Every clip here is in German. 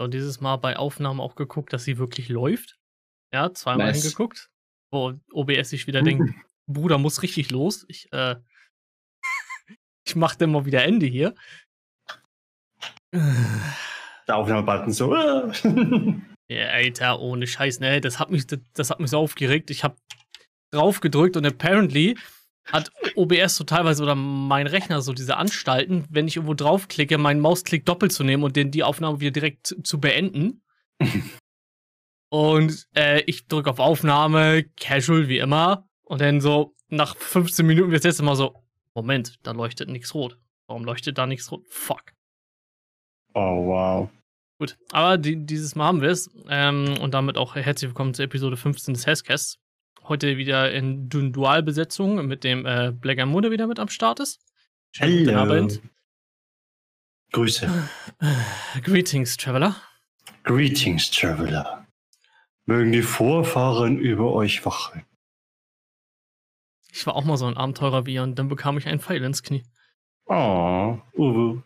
Und dieses Mal bei Aufnahmen auch geguckt, dass sie wirklich läuft. Ja, zweimal Nice. hingeguckt. Wo OBS sich wieder denkt, Bruder muss richtig los. Ich, äh, ich mach dann mal wieder Ende hier. Der Aufnahmebutton so. Ja, Alter, ohne Scheiß, ne? Das hat mich, das, das hat mich so aufgeregt. Ich hab drauf gedrückt und apparently hat OBS so teilweise oder mein Rechner so diese Anstalten, wenn ich irgendwo draufklicke, meinen Mausklick doppelt zu nehmen und den die Aufnahme wieder direkt zu, beenden. und äh, ich drücke auf Aufnahme, casual wie immer. Und dann so nach 15 Minuten wird es jetzt immer so: Moment, da leuchtet nichts rot. Warum leuchtet da nichts rot? Fuck. oh, wow. Gut, aber die, dieses Mal haben wir es. Ähm, und damit auch herzlich willkommen zur Episode 15 des Hesscasts. Heute wieder in Dualbesetzung mit dem äh, Black Ammo, der wieder mit am Start ist. Schönen guten. Abend. Grüße. Äh, Greetings, Traveler. Greetings, Traveler. Mögen die Vorfahren über euch wachen. Ich war auch mal so ein Abenteurer wie ihr und dann bekam ich einen Pfeil ins Knie. Oh, Uwe.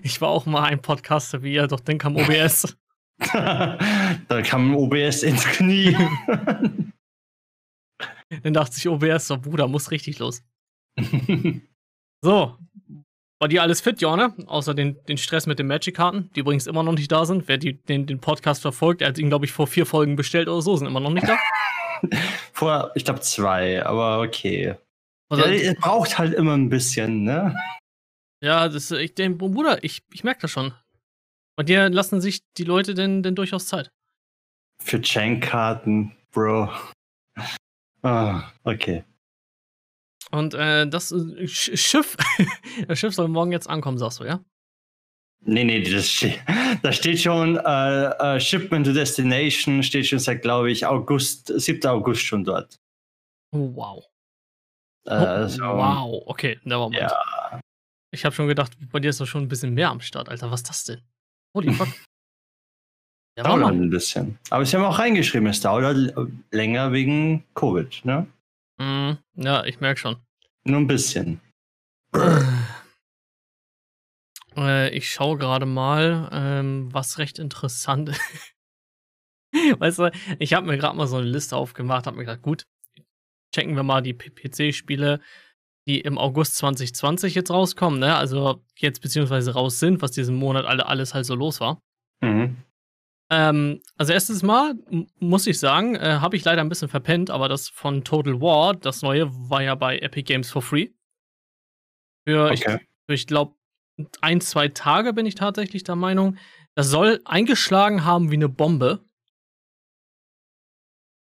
Ich war auch mal ein Podcaster wie ihr, doch dann kam OBS. da kam OBS ins Knie. dann dachte sich OBS so, Bruder, muss richtig los. So, war dir alles fit, Jorne? Außer den, den Stress mit den Magic-Karten, die übrigens immer noch nicht da sind. Wer die, den, den Podcast verfolgt, er hat ihn, glaube ich, vor vier Folgen bestellt oder so, sind immer noch nicht da. Vor, ich glaube, zwei, aber okay. Also, ja, braucht halt immer ein bisschen, ne? ja, das, ich denke, Bruder, ich, ich merke das schon. Bei dir lassen sich die Leute denn, denn durchaus Zeit. Für Chain-Karten, Bro. Ah, okay. Und äh, das äh, Sch- Schiff, das Schiff soll morgen jetzt ankommen, sagst du, ja? Nee, nee, das da steht schon äh, äh, Shipment to Destination, steht schon seit, glaube ich, August, 7. August schon dort. Oh, wow. Äh, so, Wow, okay, nevermind. Ja. Ich habe schon gedacht, bei dir ist doch schon ein bisschen mehr am Start, Alter. Was ist das denn? Holy fuck. Ja, Dauert ein bisschen. Aber sie haben auch reingeschrieben, es dauert länger wegen Covid, ne? Mhm, ja, ich merke schon. Nur ein bisschen. Äh, ich schaue gerade mal, ähm, was recht interessant ist. weißt du, ich habe mir gerade mal so eine Liste aufgemacht, habe mir gedacht, gut, checken wir mal die PC-Spiele, die im August 2020 jetzt rauskommen, ne? Also jetzt beziehungsweise raus sind, was diesen Monat alle, alles halt so los war. Mhm. Ähm, also erstes Mal muss ich sagen, äh, habe ich leider ein bisschen verpennt, aber das von Total War, das neue, war ja bei Epic Games for free. Für, ich, Okay. für, ich glaube, ein, zwei Tage bin ich tatsächlich der Meinung. Das soll eingeschlagen haben wie eine Bombe.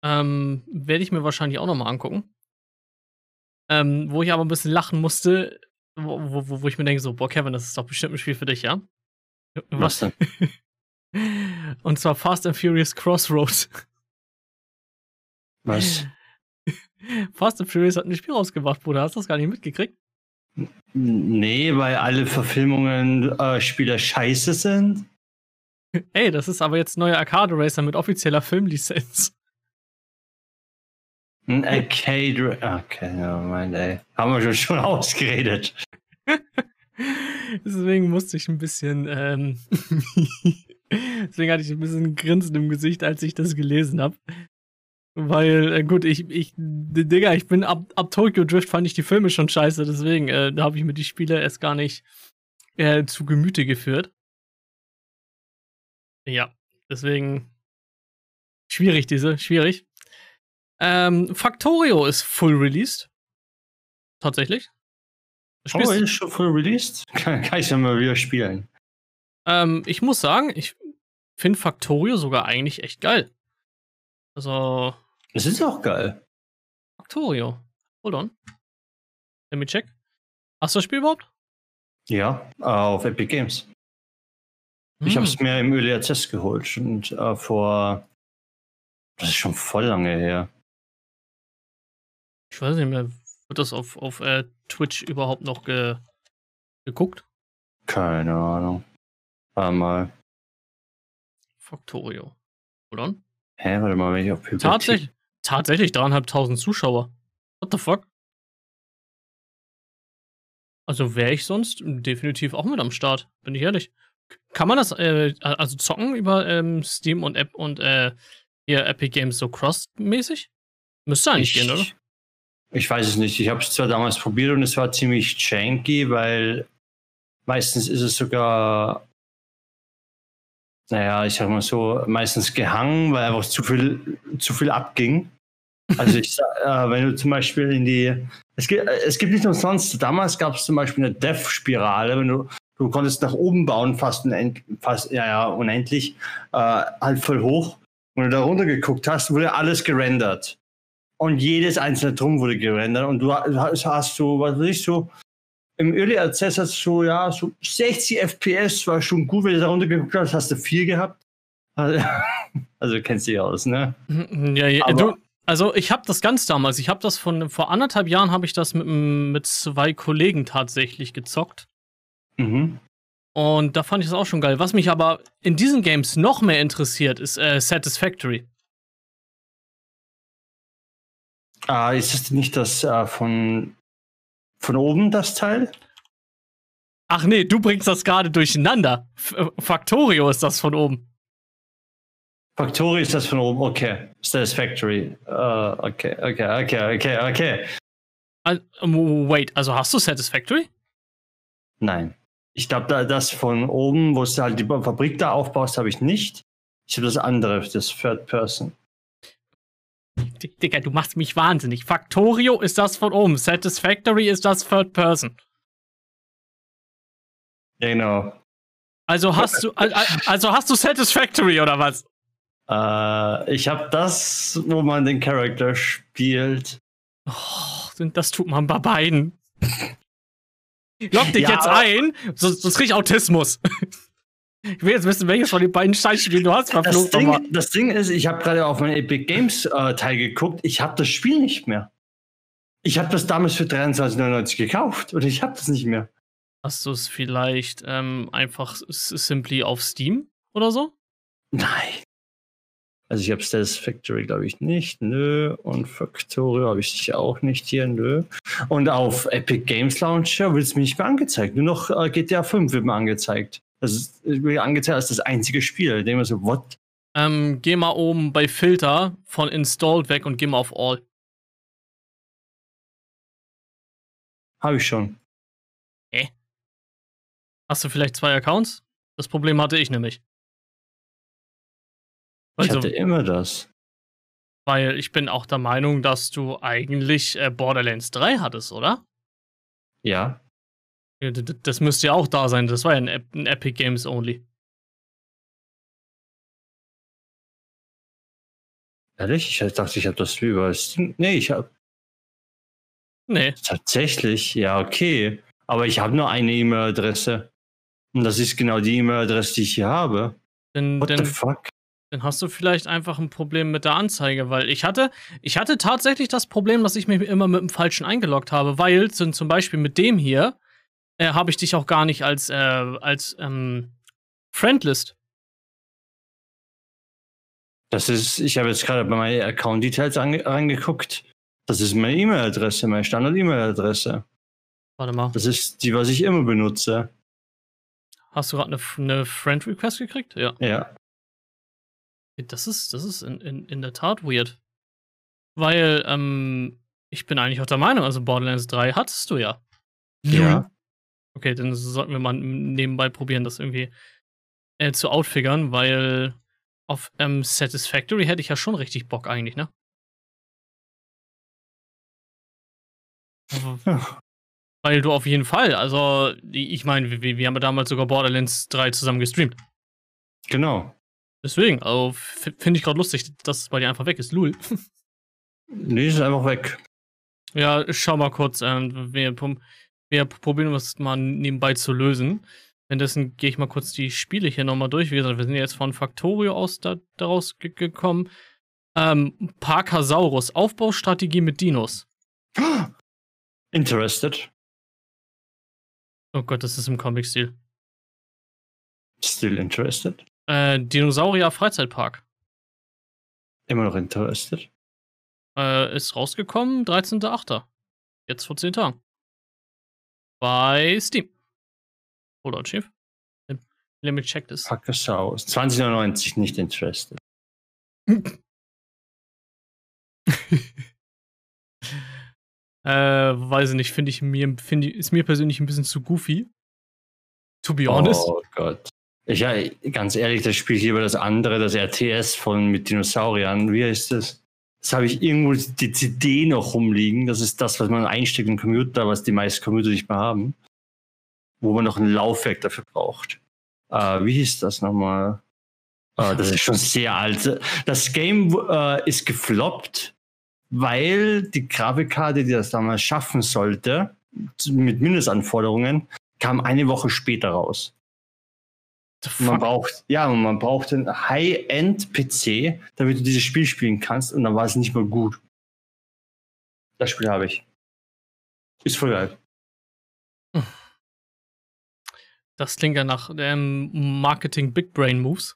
Ähm, Werde ich mir wahrscheinlich auch nochmal angucken. Ähm, wo ich aber ein bisschen lachen musste, wo, wo, wo ich mir denke, so, boah, Kevin, das ist doch bestimmt ein Spiel für dich, ja? Was denn? Und zwar Fast and Furious Crossroads. Was? Fast and Furious hat ein Spiel rausgebracht, Bruder. Hast du das gar nicht mitgekriegt? Nee, weil alle Verfilmungen äh, Spieler scheiße sind. Ey, das ist aber jetzt neuer Arcade Racer mit offizieller Filmlizenz. Ein Arcade. Okay, ja, mein, ey. Haben wir schon, schon ausgeredet. Deswegen musste ich ein bisschen, ähm, deswegen hatte ich ein bisschen ein Grinsen im Gesicht, als ich das gelesen habe. Weil, äh, gut, ich, ich, Digga, ich bin ab, ab Tokyo Drift fand ich die Filme schon scheiße, deswegen, äh, da habe ich mir die Spiele erst gar nicht äh, zu Gemüte geführt. Ja, deswegen schwierig, diese, schwierig. Ähm, Factorio ist full released. Tatsächlich. Das Spiel Oh, ist- schon voll released? Kann, kann ich ja mal wieder spielen. Ähm, ich muss sagen, ich finde Factorio sogar eigentlich echt geil. Also, Es ist auch geil. Factorio. Hold on. Let me check. Hast du das Spiel überhaupt? Ja, auf Epic Games. Ich Hm. habe es mir im Early Access geholt und äh, vor. Das ist schon voll lange her. Ich weiß nicht mehr, wird das auf, auf äh, Twitch überhaupt noch ge geguckt? Keine Ahnung. Einmal. Factorio. Hold on. Hä, warte mal, wenn ich auf Bibliothek- Tatsächlich, tatsächlich dreieinhalbtausend Zuschauer. What the fuck? Also wäre ich sonst definitiv auch mit am Start, bin ich ehrlich. kann man das äh, also zocken über ähm, Steam und App und äh, hier Epic Games so cross-mäßig? Müsste eigentlich ich, gehen, oder? Ich weiß es nicht. Ich habe es zwar damals probiert und es war ziemlich janky, weil meistens ist es sogar, naja, ich sag mal so, meistens gehangen, weil einfach zu viel, zu viel abging. Also ich, äh, wenn du zum Beispiel in die, es gibt, es gibt nicht umsonst, damals gab es zum Beispiel eine Dev-Spirale, wenn du, du konntest nach oben bauen, fast, unend, fast ja, ja, unendlich, äh, halt voll hoch. Wenn du da runter geguckt hast, wurde alles gerendert. Und jedes einzelne Drum wurde gerendert. Und du hast, hast so, was weiß ich, so im Early Access hast du ja so 60 FPS, war schon gut, wenn du da runter geguckt hast, hast du vier gehabt. Also, also kennst du dich aus, ne? Mhm, ja, ja du, also ich habe das ganz damals, ich habe das von vor anderthalb Jahren habe ich das mit, mit zwei Kollegen tatsächlich gezockt. Mhm. Und da fand ich das auch schon geil. Was mich aber in diesen Games noch mehr interessiert, ist äh, Satisfactory. Ah, ist es nicht das äh, von, von oben, das Teil? Ach nee, du bringst das gerade durcheinander. F äh, Factorio ist das von oben. Factorio ist das von oben, okay. Satisfactory. Uh, okay, okay, okay, okay, okay. Uh, wait, also hast du Satisfactory? Nein. Ich glaube, da, das von oben, wo du halt die Fabrik da aufbaust, habe ich nicht. Ich habe das andere, das Third Person. Digga, du machst mich wahnsinnig. Factorio ist das von oben. Satisfactory ist das Third Person. Genau. Also hast du, also hast du Satisfactory oder was? Äh, ich habe das, wo man den Charakter spielt. Oh, das tut man bei beiden. Lock dich ja, jetzt ein, sonst, sonst krieg ich Autismus. Ich will jetzt wissen, welches von den beiden Scheißspielen du hast. Das Ding, das Ding ist, ich habe gerade auf meinen Epic Games äh, Teil geguckt. Ich habe das Spiel nicht mehr. Ich habe das damals für 23,99 gekauft und ich habe das nicht mehr. Hast du es vielleicht ähm, einfach simply auf Steam oder so? Nein. Also ich habe Status Factory, glaube ich, nicht. Nö. Und Factorio habe ich sicher auch nicht hier. Nö. Und auf Epic Games Launcher wird es mir nicht mehr angezeigt. Nur noch äh, GTA 5 wird mir angezeigt. Das ist mir angezeigt als das einzige Spiel. Ich denke mir so, what? Ähm, geh mal oben bei Filter von Installed weg und geh mal auf All. Habe ich schon. Hä? Hast du vielleicht zwei Accounts? Das Problem hatte ich nämlich. Ich also, hatte immer das. Weil ich bin auch der Meinung, dass du eigentlich äh, Borderlands 3 hattest, oder? Ja. Das müsste ja auch da sein. Das war ja ein, ein Epic Games Only. Ehrlich? Ich dachte, ich habe das über Steam. Nee, ich habe. Nee. Tatsächlich, ja, okay. Aber ich habe nur eine E-Mail-Adresse. Und das ist genau die E-Mail-Adresse, die ich hier habe. Denn, What denn, the fuck? Dann hast du vielleicht einfach ein Problem mit der Anzeige, weil ich hatte, ich hatte tatsächlich das Problem, dass ich mich immer mit dem Falschen eingeloggt habe, weil zum Beispiel mit dem hier äh, habe ich dich auch gar nicht als, äh, als ähm, Friendlist. Das ist, ich habe jetzt gerade bei meinen Account Details angeguckt. Das ist meine E-Mail-Adresse, meine Standard-E-Mail-Adresse. Warte mal. Das ist die, was ich immer benutze. Hast du gerade eine, eine Friend-Request gekriegt? Ja. Ja. Das ist, das ist in, in, in der Tat weird. Weil, ähm, ich bin eigentlich auch der Meinung, also Borderlands 3 hattest du ja. Ja. Okay, dann sollten wir mal nebenbei probieren, das irgendwie äh, zu outfigern, weil auf ähm, Satisfactory hätte ich ja schon richtig Bock eigentlich, ne? Ja. Weil du auf jeden Fall, also ich meine, wir, wir haben ja damals sogar Borderlands 3 zusammen gestreamt. Genau. Deswegen, also finde ich gerade lustig, dass es bei dir einfach weg ist. Lul. nee, ist einfach weg. Ja, schau mal kurz. Ähm, wir, wir probieren es mal nebenbei zu lösen. Währenddessen gehe ich mal kurz die Spiele hier nochmal durch. Wie gesagt, wir sind jetzt von Factorio aus da, daraus gekommen. Ähm, Parkasaurus, Aufbaustrategie mit Dinos. Interested. Oh Gott, das ist im Comic-Stil. Still interested? Äh, Dinosaurier Freizeitpark. Immer noch interested? Äh, ist rausgekommen, 13.8. Jetzt vor 10 Tagen. Bei Steam. Oder Chief? Limit check das. Pack es aus. 2099 nicht interested. äh, weiß ich nicht, finde ich mir, finde ich, ist mir persönlich ein bisschen zu goofy. To be honest. Oh Gott. Ich, ja, ganz ehrlich, das spielt lieber das andere, das RTS von mit Dinosauriern. Wie heißt das? Das habe ich irgendwo die CD noch rumliegen. Das ist das, was man einsteckt im Computer, was die meisten Computer nicht mehr haben. Wo man noch ein Laufwerk dafür braucht. Äh, wie hieß das nochmal? Äh, das ist schon sehr alt. Das Game äh, ist gefloppt, weil die Grafikkarte, die das damals schaffen sollte, mit Mindestanforderungen, kam eine Woche später raus. Man braucht, ja, man braucht einen High-End-PC, damit du dieses Spiel spielen kannst und dann war es nicht mehr gut. Das Spiel habe ich. Ist voll geil. Das klingt ja nach ähm, Marketing Big Brain Moves.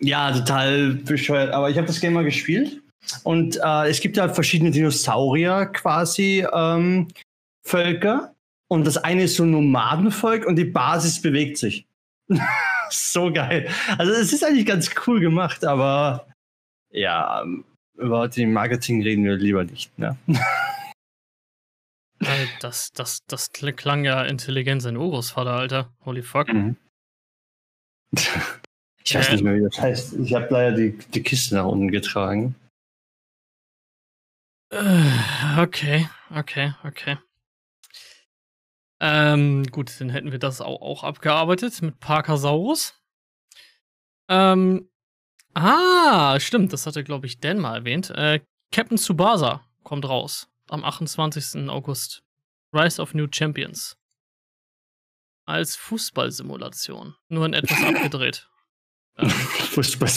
Ja, total bescheuert. Aber ich habe das Game mal gespielt und äh, es gibt ja verschiedene Dinosaurier quasi ähm, Völker und das eine ist so ein Nomadenvolk und die Basis bewegt sich. so geil. Also es ist eigentlich ganz cool gemacht, aber ja, über den Marketing reden wir lieber nicht. Ne? Das, das, das klang ja intelligent sein Urgroßvater, Alter. Holy fuck. Mhm. Ich weiß äh, nicht mehr, wie das heißt. Ich habe leider die, die Kiste nach unten getragen. Äh, okay, okay, okay. Ähm, gut, dann hätten wir das auch, auch abgearbeitet mit Parkasaurus. Ähm, ah, stimmt, das hatte, glaube ich, Dan mal erwähnt. Äh, Captain Tsubasa kommt raus am 28. August. Rise of New Champions. Als Fußballsimulation. Nur in etwas abgedreht. Ähm. Fußball.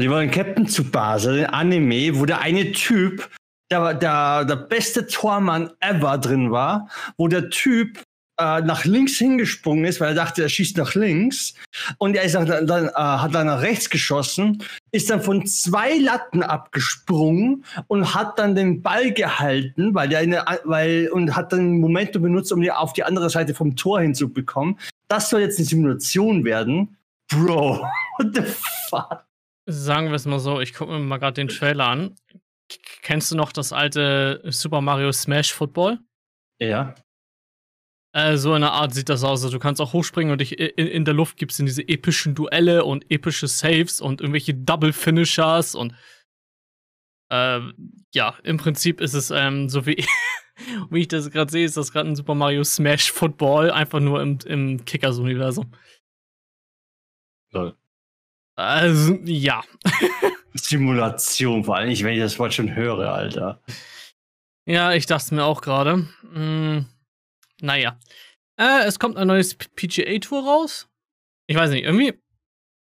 Die wollen Captain Tsubasa, den Anime, wo der eine Typ der, der, der beste Tormann ever drin war, wo der Typ äh, nach links hingesprungen ist, weil er dachte, er schießt nach links. Und er ist dann, dann äh, hat dann nach rechts geschossen, ist dann von zwei Latten abgesprungen und hat dann den Ball gehalten, weil der eine, weil, und hat dann Momentum benutzt, um die auf die andere Seite vom Tor hinzubekommen. Das soll jetzt eine Simulation werden. Bro, what the fuck? Sagen wir es mal so, ich gucke mir mal gerade den Trailer an. Kennst du noch das alte Super Mario Smash Football? Ja. Äh, so eine Art sieht das aus. Also du kannst auch hochspringen und dich in, in der Luft gibt's in diese epischen Duelle und epische Saves und irgendwelche Double Finishers und äh, ja, im Prinzip ist es ähm, so wie, wie ich das gerade sehe, ist das gerade ein Super Mario Smash Football, einfach nur im, im Kickers-Universum. Lol. Also, ja. Simulation, vor allem nicht, wenn ich das Wort schon höre, Alter. Ja, ich dachte mir auch gerade. Hm, naja. Äh, es kommt ein neues PGA-Tour raus. Ich weiß nicht, irgendwie.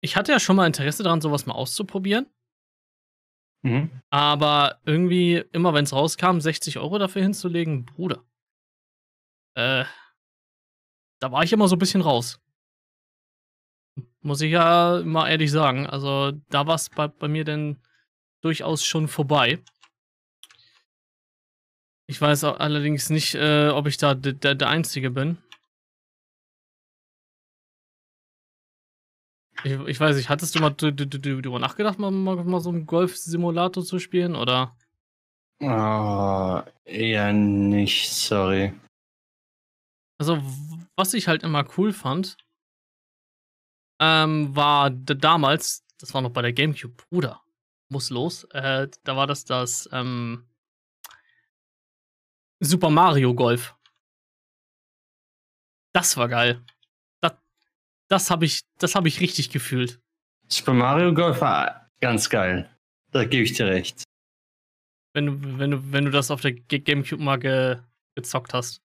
Ich hatte ja schon mal Interesse daran, sowas mal auszuprobieren. Mhm. Aber irgendwie, immer wenn es rauskam, 60 Euro dafür hinzulegen, Bruder. Äh, da war ich immer so ein bisschen raus. Muss ich ja mal ehrlich sagen. Also da war es bei, bei mir denn durchaus schon vorbei. Ich weiß allerdings nicht, äh, ob ich da der, der Einzige bin. Ich, ich weiß nicht, hattest du mal darüber nachgedacht, mal, mal, mal so einen Golf-Simulator zu spielen, oder? Oh, eher nicht, sorry. Also, was ich halt immer cool fand, ähm, war damals, das war noch bei der GameCube, Bruder, muss los. Äh, da war das das ähm, Super Mario Golf. Das war geil. Das, das habe ich, das hab ich richtig gefühlt. Super Mario Golf war ganz geil. Da gebe ich dir recht. Wenn du, wenn du, wenn du das auf der GameCube mal ge gezockt hast.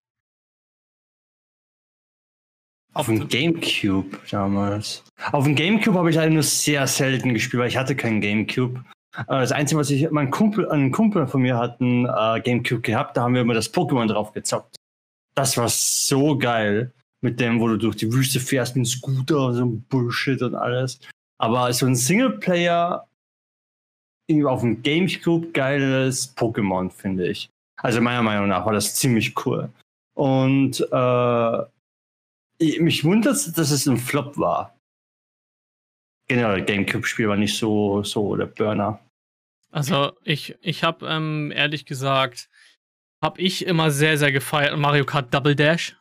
Auf dem Gamecube damals. Auf dem Gamecube habe ich leider nur sehr selten gespielt, weil ich hatte keinen Gamecube. Äh, das Einzige, was ich, mein Kumpel, ein Kumpel von mir hat einen äh, Gamecube gehabt, da haben wir immer das Pokémon drauf gezockt. Das war so geil. Mit dem, wo du durch die Wüste fährst mit Scooter und so Bullshit und alles. Aber so ein Singleplayer auf dem Gamecube geiles Pokémon, finde ich. Also meiner Meinung nach war das ziemlich cool. Und äh, mich wundert dass es ein Flop war. Generell, Gamecube-Spiel war nicht so, so der Burner. Also, ich, ich habe ähm, ehrlich gesagt, habe ich immer sehr, sehr gefeiert Mario Kart Double Dash.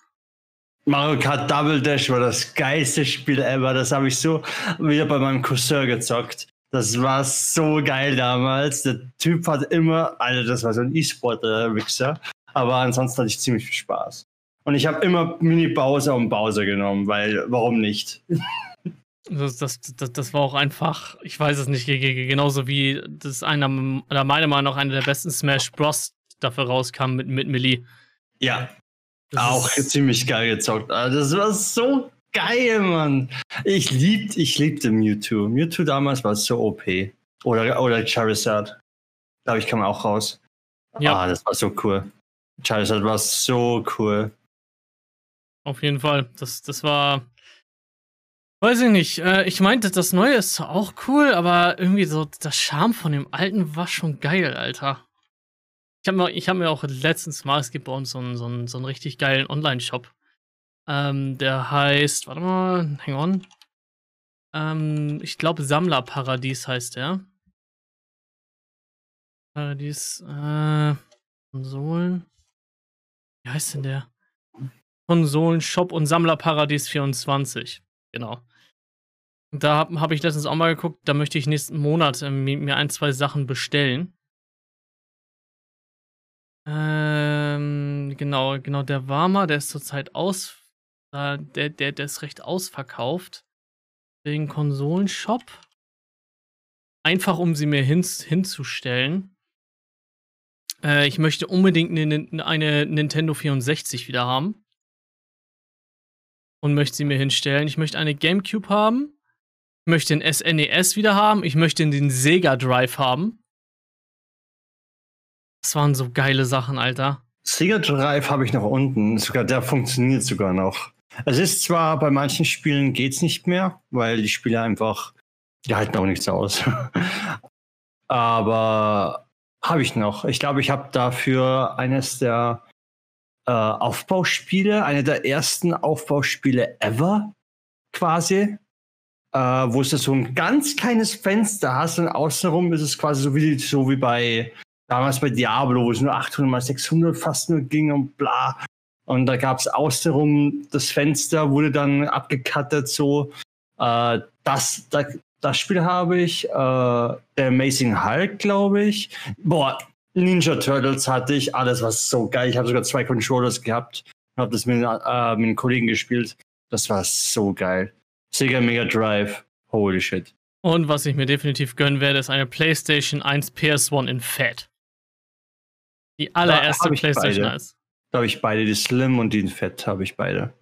Mario Kart Double Dash war das geilste Spiel ever. Das habe ich so wieder bei meinem Cousin gezockt. Das war so geil damals. Der Typ hat immer, Alter, das war so ein E-Sport-Wichser. Aber ansonsten hatte ich ziemlich viel Spaß. Und ich habe immer Mini-Bowser und Bowser genommen, weil warum nicht? Das, das, das, das, war auch einfach, ich weiß es nicht, genauso wie das einer, oder meiner Meinung nach einer der besten Smash Bros. dafür rauskam mit, mit Melee. Ja. Das auch ziemlich geil gezockt. Also das war so geil, Mann. Ich liebte, ich liebte Mewtwo. Mewtwo damals war so OP. Oder, oder Charizard. Glaube ich, kam auch raus. Ja. Ah, das war so cool. Charizard war so cool. Auf jeden Fall. Das, das war. Weiß ich nicht. Äh, ich meinte, das Neue ist auch cool, aber irgendwie so das Charme von dem Alten war schon geil, Alter. Ich habe mir, hab mir auch letztens mal, es gibt bei uns so einen, so einen, so einen richtig geilen Online-Shop. Ähm, der heißt, warte mal, hang on. Ähm, ich glaube, Sammlerparadies heißt der. Paradies, äh, Konsolen. Wie heißt denn der? Konsolen, Shop und Sammlerparadies 24. Genau. Da habe hab ich letztens auch mal geguckt, da möchte ich nächsten Monat äh, mir ein, zwei Sachen bestellen. Ähm, genau, genau, der Warmer, der ist zurzeit aus, äh, der, der, der ist recht ausverkauft. Wegen Konsolenshop. Einfach um sie mir hin, hinzustellen. Äh, ich möchte unbedingt eine, eine Nintendo 64 wieder haben. Und möchte sie mir hinstellen. Ich möchte eine GameCube haben. Ich möchte den SNES e wieder haben. Ich möchte den Sega Drive haben. Das waren so geile Sachen, Alter. Sega Drive habe ich noch unten. Sogar der funktioniert sogar noch. Es ist zwar bei manchen Spielen geht's nicht mehr, weil die Spiele einfach, die halten auch nichts aus. Aber habe ich noch. Ich glaube, ich habe dafür eines der äh, Aufbauspiele, eine der ersten Aufbauspiele ever quasi, äh, wo es so ein ganz kleines Fenster hast und außenrum ist es quasi so wie, so wie bei damals bei Diablo, wo es nur 800 mal 600 fast nur ging und bla. Und da gab es außenrum das Fenster, wurde dann abgekattet so. Äh, das, da, das Spiel habe ich. Äh, der Amazing Hulk, glaube ich. Boah, Ninja Turtles hatte ich. Alles war so geil. Ich habe sogar zwei Controllers gehabt. Habe das mit, äh, mit einem Kollegen gespielt. Das war so geil. Sega Mega Drive. Holy shit. Und was ich mir definitiv gönnen werde, ist eine PlayStation 1 PS1 in Fat. Die allererste PlayStation 1. Da habe ich beide, die Slim und die in Fett habe ich beide.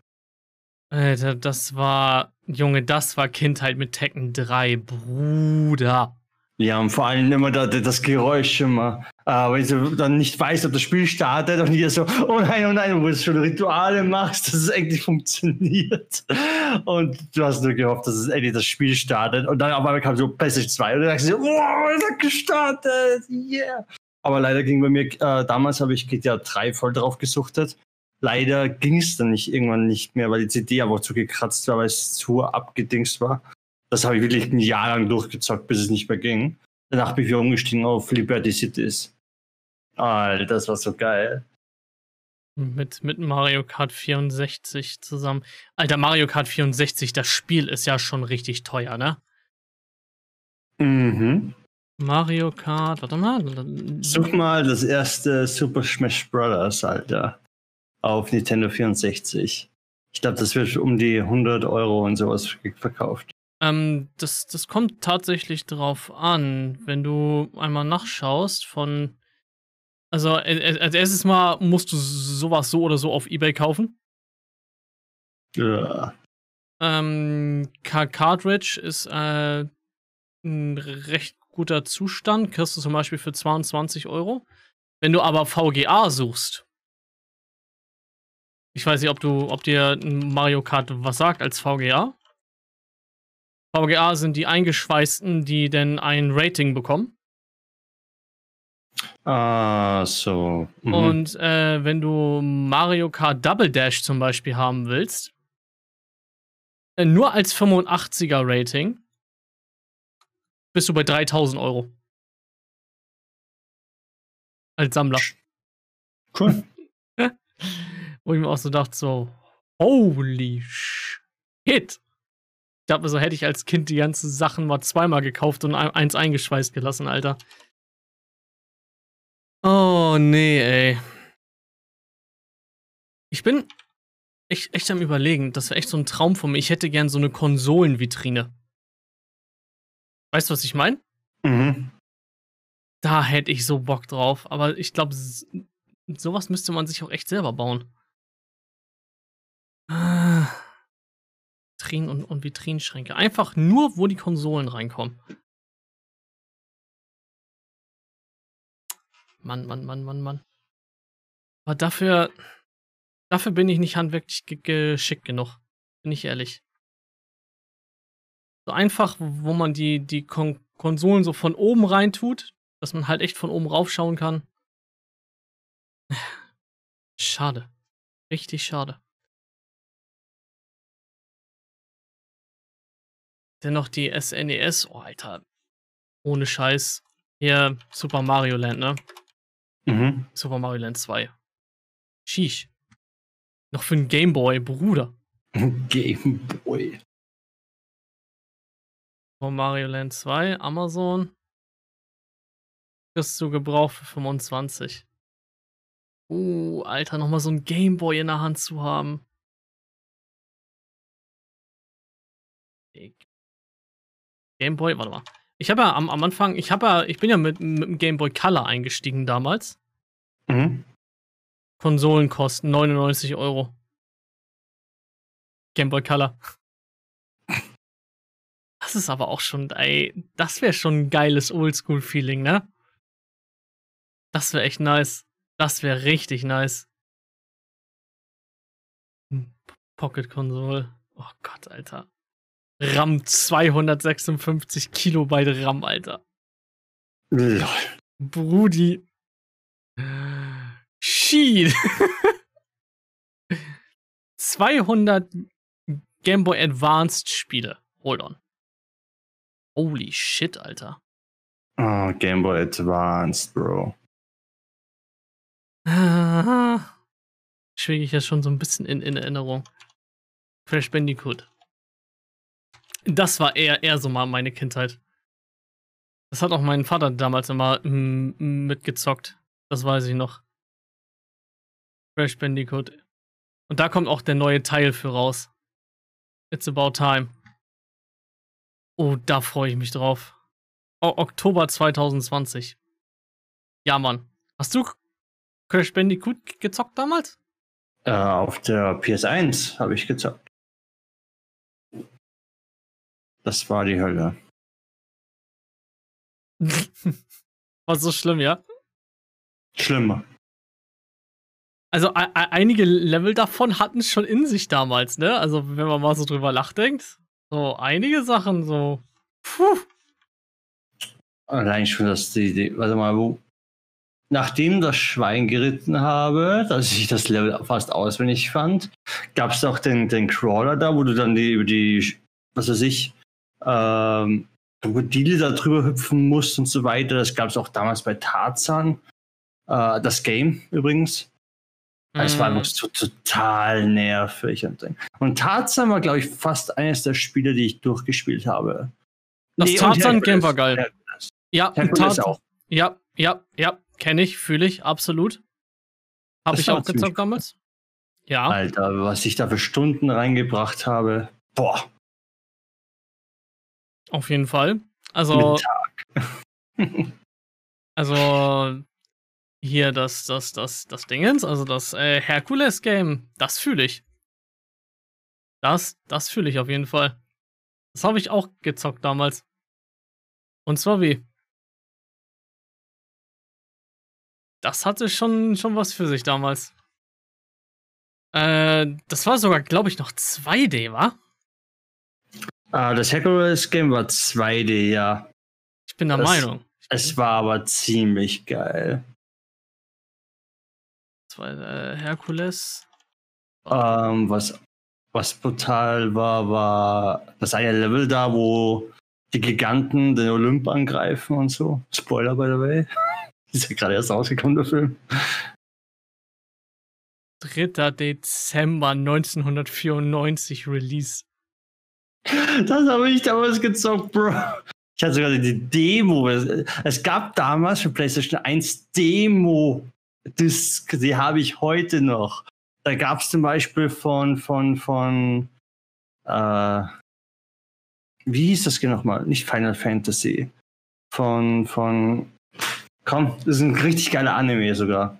Alter, das war, Junge, das war Kindheit mit Tekken 3, Bruder. Ja, und vor allem immer da, das Geräusch immer. Äh, wenn du dann nicht weißt, ob das Spiel startet und hier so, oh nein, oh nein, wo du schon Rituale machst, dass es endlich funktioniert. Und du hast nur gehofft, dass es endlich das Spiel startet. Und dann auf einmal kam so PlayStation 2 und dann ich so, oh, es hat gestartet, yeah. Aber leider ging bei mir, äh, damals habe ich GTA 3 voll drauf gesuchtet. Leider ging es dann nicht irgendwann nicht mehr, weil die CD aber zu gekratzt war, weil es zu abgedingst war. Das habe ich wirklich ein Jahr lang durchgezockt, bis es nicht mehr ging. Danach bin ich wieder umgestiegen auf Liberty Cities. Alter, das war so geil. Mit, mit Mario Kart 64 zusammen. Alter, Mario Kart 64, das Spiel ist ja schon richtig teuer, ne? Mhm. Mario Kart, warte mal. Such mal das erste Super Smash Bros. Alter. Auf Nintendo 64. Ich glaube, das wird um die 100 Euro und sowas verkauft. Ähm, das, das kommt tatsächlich drauf an, wenn du einmal nachschaust von. Also, als erstes Mal musst du sowas so oder so auf Ebay kaufen. Ja. Ähm, Cartridge ist äh, ein recht guter Zustand, kriegst du zum Beispiel für 22 Euro. Wenn du aber VGA suchst, ich weiß nicht, ob du, ob dir Mario Kart was sagt als VGA. VGA sind die eingeschweißten, die denn ein Rating bekommen. Ah, so. Mhm. Und äh, wenn du Mario Kart Double Dash zum Beispiel haben willst, Äh, nur als 85er Rating bist du bei 3000 Euro. Als Sammler. Cool. Wo ich mir auch so dachte, so, holy shit. Ich dachte mir so, hätte ich als Kind die ganzen Sachen mal zweimal gekauft und eins eingeschweißt gelassen, Alter. Oh, nee, ey. Ich bin echt, echt am überlegen. Das wäre echt so ein Traum von mir. Ich hätte gern so eine Konsolenvitrine. Weißt du, was ich meine? Mhm. Da hätte ich so Bock drauf. Aber ich glaube, sowas müsste man sich auch echt selber bauen. Ah. Vitrinen und, und Vitrinenschränke. Einfach nur, wo die Konsolen reinkommen. Mann, Mann, Mann, Mann, Mann. Aber dafür, dafür bin ich nicht handwerklich geschickt genug. Bin ich ehrlich. So einfach, wo man die, die Kon Konsolen so von oben rein tut, dass man halt echt von oben raufschauen kann. Schade. Richtig schade. Dennoch die SNES, oh Alter. Ohne Scheiß. Hier Super Mario Land, ne? Mhm. Super Mario Land 2. Sheesh. Noch für einen Gameboy, Bruder. Gameboy. Super Mario Land 2, Amazon. Kriegst du Gebrauch für 25. Uh, Alter, nochmal so ein Gameboy in der Hand zu haben. Gameboy, warte mal. Ich habe ja am, am Anfang, ich habe ja, ich bin ja mit, mit dem Game Boy Color eingestiegen damals. Mhm. Konsolenkosten 99 Euro. Game Boy Color. Das ist aber auch schon, ey, das wäre schon ein geiles Oldschool-Feeling, ne? Das wäre echt nice. Das wäre richtig nice. Hm, Pocket Konsole. Oh Gott, Alter. RAM 256 Kilobyte RAM, Alter. Lol. Brudi. Shit. 200 Game Boy Advanced Spiele. Hold on. Holy shit, Alter. Oh, Game Boy Advanced, Bro. Schwege ich ja schon so ein bisschen in, in Erinnerung. Crash Bandicoot. Das war eher, eher so mal meine Kindheit. Das hat auch mein Vater damals immer mm, mitgezockt. Das weiß ich noch. Crash Bandicoot. Und da kommt auch der neue Teil für raus. It's about time. Oh, da freue ich mich drauf. O Oktober 2020. Ja, Mann. Hast du Crash Bandicoot gezockt damals? Äh, auf der PS1 habe ich gezockt. Das war die Hölle. war so schlimm, ja? Schlimmer. Also einige Level davon hatten es schon in sich damals, ne? Also wenn man mal so drüber nachdenkt, so einige Sachen so. Puh. Allein schon, dass die, die warte mal, wo, nachdem das Schwein geritten habe, dass ich das Level fast auswendig fand, gab es auch den, den Crawler da, wo du dann die, über die, was weiß ich, ähm, Krokodile da drüber hüpfen musst und so weiter. Das gab es auch damals bei Tarzan. Äh, das Game übrigens. Es mm. war noch so total nervig. Und, und Tarzan war, glaube ich, fast eines der Spiele, die ich durchgespielt habe. Das nee, Tarzan-Game war geil. Ja, Tarzan auch. Ja, ja, ja, kenne ich, fühle ich, absolut. Habe ich auch gezockt damals. Ja. Alter, was ich da für Stunden reingebracht habe. Boah. Auf jeden Fall. Also. also hier das, das, das, das Dingens, also das äh, Herkules-Game, das fühle ich. Das, das fühle ich auf jeden Fall. Das habe ich auch gezockt damals. Und zwar wie? Das hatte schon, schon was für sich damals. Äh, das war sogar, glaube ich, noch 2D, wa? Ah, das Hercules-Game war 2D, ja. Ich bin der das, Meinung. Es war aber ziemlich geil. Zwei, äh, Herkules. Ähm, was was brutal war, war das eine Level da, wo die Giganten den Olymp angreifen und so. Spoiler by the way. Ist ja gerade erst rausgekommen, der Film. 3. Dezember 1994 Release. Das habe ich damals gezockt, Bro. Ich hatte sogar die Demo. Es gab damals für PlayStation 1 Demo. Das, die habe ich heute noch. Da gab es zum Beispiel von, von, von, äh, wie hieß das genau nochmal? Nicht Final Fantasy. Von, von, komm, das ist ein richtig geiler Anime sogar.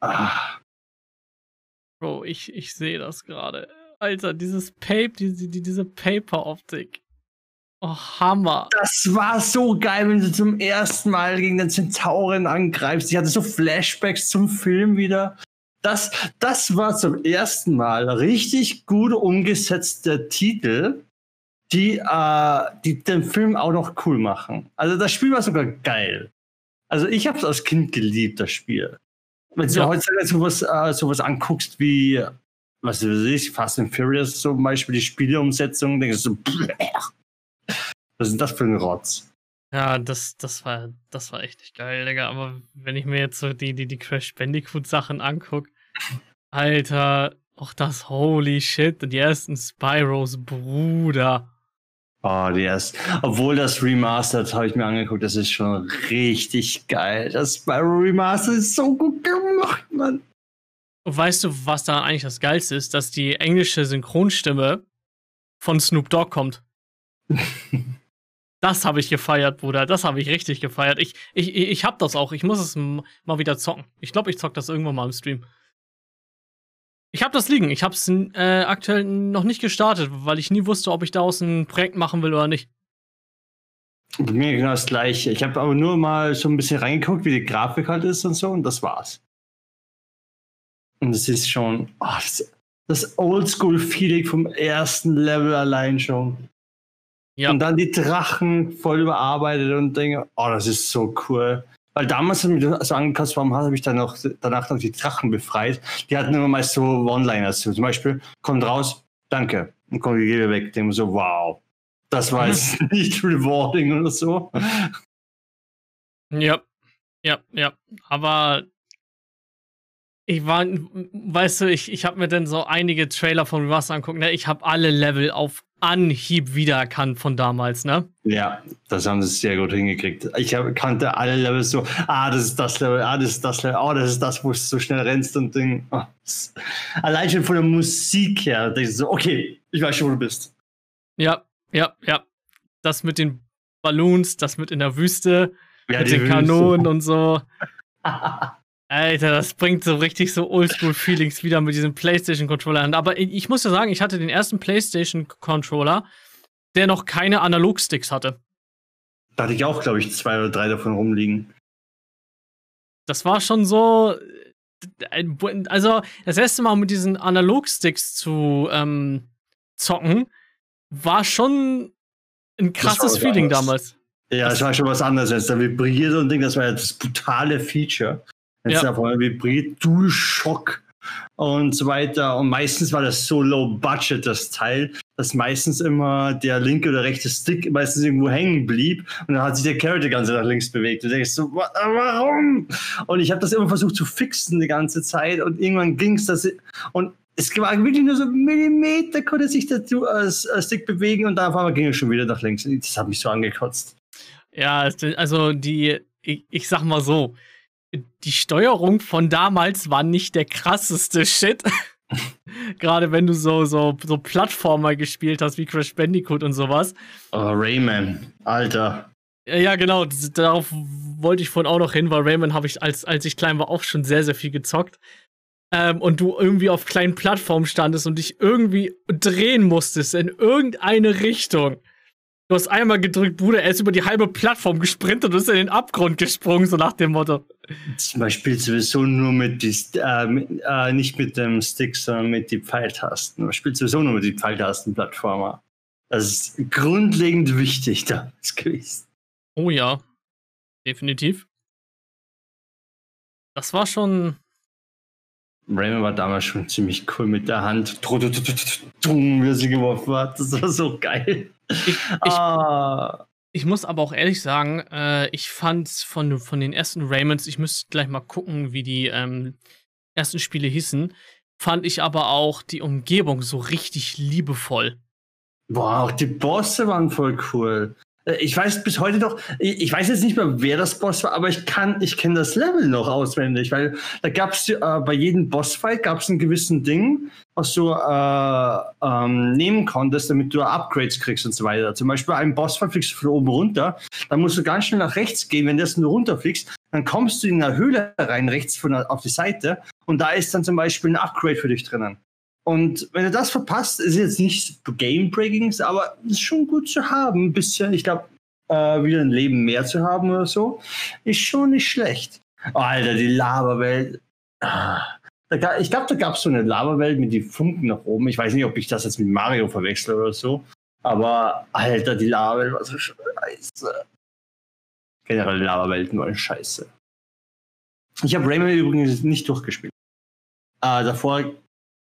Ah. Bro, ich, ich sehe das gerade. Alter, dieses Pape, diese, diese Paper-Optik. Oh, Hammer. Das war so geil, wenn du zum ersten Mal gegen den Zentauren angreifst. Ich hatte so Flashbacks zum Film wieder. Das, das war zum ersten Mal richtig gut umgesetzter Titel, die, äh, die den Film auch noch cool machen. Also das Spiel war sogar geil. Also ich habe es als Kind geliebt, das Spiel. Wenn du ja. heutzutage sowas, äh, sowas anguckst wie was weiß ich, Fast and Furious zum Beispiel, die Spieleumsetzung, denkst du so, was ist das für ein Rotz? Ja, das, das war, das war echt nicht geil, Digga. Aber wenn ich mir jetzt so die, die, die Crash Bandicoot Sachen angucke, Alter, auch das holy shit, die ersten Spyros, Bruder. Oh, die ersten. Obwohl das Remastered habe ich mir angeguckt, das ist schon richtig geil. Das Spyro Remastered ist so gut gemacht, Mann. Weißt du, was da eigentlich das Geilste ist? Dass die englische Synchronstimme von Snoop Dogg kommt. das habe ich gefeiert, Bruder. Das habe ich richtig gefeiert. Ich, ich, ich habe das auch. Ich muss es mal wieder zocken. Ich glaube, ich zock das irgendwann mal im Stream. Ich habe das liegen. Ich habe es äh, aktuell noch nicht gestartet, weil ich nie wusste, ob ich daraus ein Projekt machen will oder nicht. Bei mir genau das gleiche. Ich habe aber nur mal so ein bisschen reingeguckt, wie die Grafik halt ist und so, und das war's. Und es ist schon oh, das, das Oldschool-Feeling vom ersten Level allein schon. Ja. Und dann die Drachen voll überarbeitet und denke, oh, das ist so cool. Weil damals, als ich das angekostet haben, habe ich dann noch, danach noch die Drachen befreit. Die hatten immer mal so One-Liners. Zum Beispiel, kommt raus, danke. Und kommt die Gebe weg. Denke so, wow. Das war jetzt nicht rewarding oder so. Ja, ja, ja. Aber ich war, weißt du, ich, ich habe mir dann so einige Trailer von Rust angucken. Ne? Ich habe alle Level auf Anhieb wiedererkannt von damals, ne? Ja, das haben sie sehr gut hingekriegt. Ich hab, kannte alle Level so, ah, das ist das Level, ah, das ist das Level, oh, das ist das, wo du so schnell rennst und Ding. Oh, allein schon von der Musik her, denkst du so, okay, ich weiß schon, wo du bist. Ja, ja, ja. Das mit den Balloons, das mit in der Wüste, ja, mit den Wüste. Kanonen und so. Alter, das bringt so richtig so Oldschool-Feelings wieder mit diesem PlayStation-Controller an. Aber ich muss ja sagen, ich hatte den ersten PlayStation-Controller, der noch keine Analog-Sticks hatte. Da hatte ich auch, glaube ich, zwei oder drei davon rumliegen. Das war schon so. Äh, also, das erste Mal mit diesen Analog-Sticks zu ähm, zocken, war schon ein krasses Feeling damals. Ja, es war schon was anderes. Als da vibriert und Ding, das war ja das brutale Feature. Jetzt ja. davon vibriert, DualShock und so weiter. Und meistens war das so low budget, das Teil, dass meistens immer der linke oder rechte Stick meistens irgendwo hängen blieb und dann hat sich der Carrot die ganze nach links bewegt. Und denkst so, warum? Und ich habe das immer versucht zu fixen die ganze Zeit und irgendwann ging es das und es war wirklich nur so Millimeter, konnte sich der Stick bewegen und da auf einmal ging es schon wieder nach links. Das hat mich so angekotzt. Ja, also die, ich, ich sag mal so, die Steuerung von damals war nicht der krasseste Shit. Gerade wenn du so, so, so Plattformer gespielt hast wie Crash Bandicoot und sowas. Oh, Rayman, Alter. Ja, genau, darauf wollte ich vorhin auch noch hin, weil Rayman habe ich, als, als ich klein war, auch schon sehr, sehr viel gezockt. Ähm, und du irgendwie auf kleinen Plattformen standest und dich irgendwie drehen musstest in irgendeine Richtung. Du hast einmal gedrückt, Bruder, er ist über die halbe Plattform gesprintet und ist in den Abgrund gesprungen, so nach dem Motto. Man spielt sowieso nur mit, die, äh, mit äh, nicht mit dem Stick, sondern mit den Pfeiltasten. Man spielt sowieso nur mit den Pfeiltasten-Plattformer. Das ist grundlegend wichtig da gewesen. Oh ja, definitiv. Das war schon. Rayman war damals schon ziemlich cool mit der Hand, wie er sie geworfen hat. Das war so geil. Ich, ich, ah. ich muss aber auch ehrlich sagen, äh, ich fand von, von den ersten Raymans, ich müsste gleich mal gucken, wie die ähm, ersten Spiele hießen, fand ich aber auch die Umgebung so richtig liebevoll. Boah, auch die Bosse waren voll cool. Äh, ich weiß bis heute noch, ich weiß jetzt nicht mehr, wer das Boss war, aber ich kann, ich kenne das Level noch auswendig, weil da gab es äh, bei jedem Bossfight gab es einen gewissen Ding, was du äh, ähm, nehmen konntest, damit du Upgrades kriegst und so weiter. Zum Beispiel einen Bossfight fliegst du von oben runter, dann musst du ganz schnell nach rechts gehen, wenn du das nur runterfliegst, dann kommst du in eine Höhle rein, rechts von auf die Seite und da ist dann zum Beispiel ein Upgrade für dich drinnen. Und wenn du das verpasst, ist jetzt nicht Game-Breaking, aber ist schon gut zu haben. Ein bisschen, ich glaube, äh, wieder ein Leben mehr zu haben oder so, ist schon nicht schlecht. Alter, die Lava-Welt. Ah, ich glaube, da gab es so eine Lava-Welt mit den Funken nach oben. Ich weiß nicht, ob ich das jetzt mit Mario verwechsle oder so. Aber, Alter, die Lava-Welt war so scheiße. Generell Lava-Welten waren scheiße. Ich habe Rayman übrigens nicht durchgespielt. Äh, davor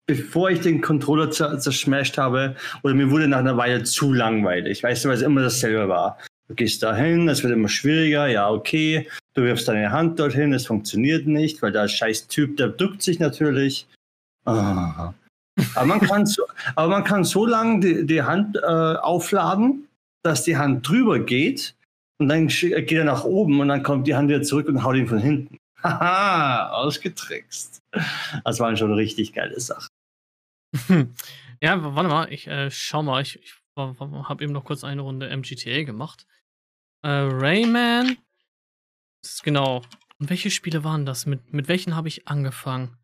bevor ich den Controller zerschmasht habe, oder mir wurde nach einer Weile zu langweilig. Weißt du, weil es immer dasselbe war. Du gehst da hin, es wird immer schwieriger, ja, okay. Du wirfst deine Hand dorthin, es funktioniert nicht, weil der scheiß Typ, der duckt sich natürlich. Ah. Aber, man kann so, aber man kann so lange die, die Hand äh, aufladen, dass die Hand drüber geht und dann geht er nach oben und dann kommt die Hand wieder zurück und haut ihn von hinten. Haha, ausgetrickst. Das waren schon richtig geile Sachen. Ja, warte mal, ich äh, schau mal, ich, ich habe eben noch kurz eine Runde MGTA gemacht. Äh, Rayman. Genau. Und welche Spiele waren das? Mit, mit welchen habe ich angefangen?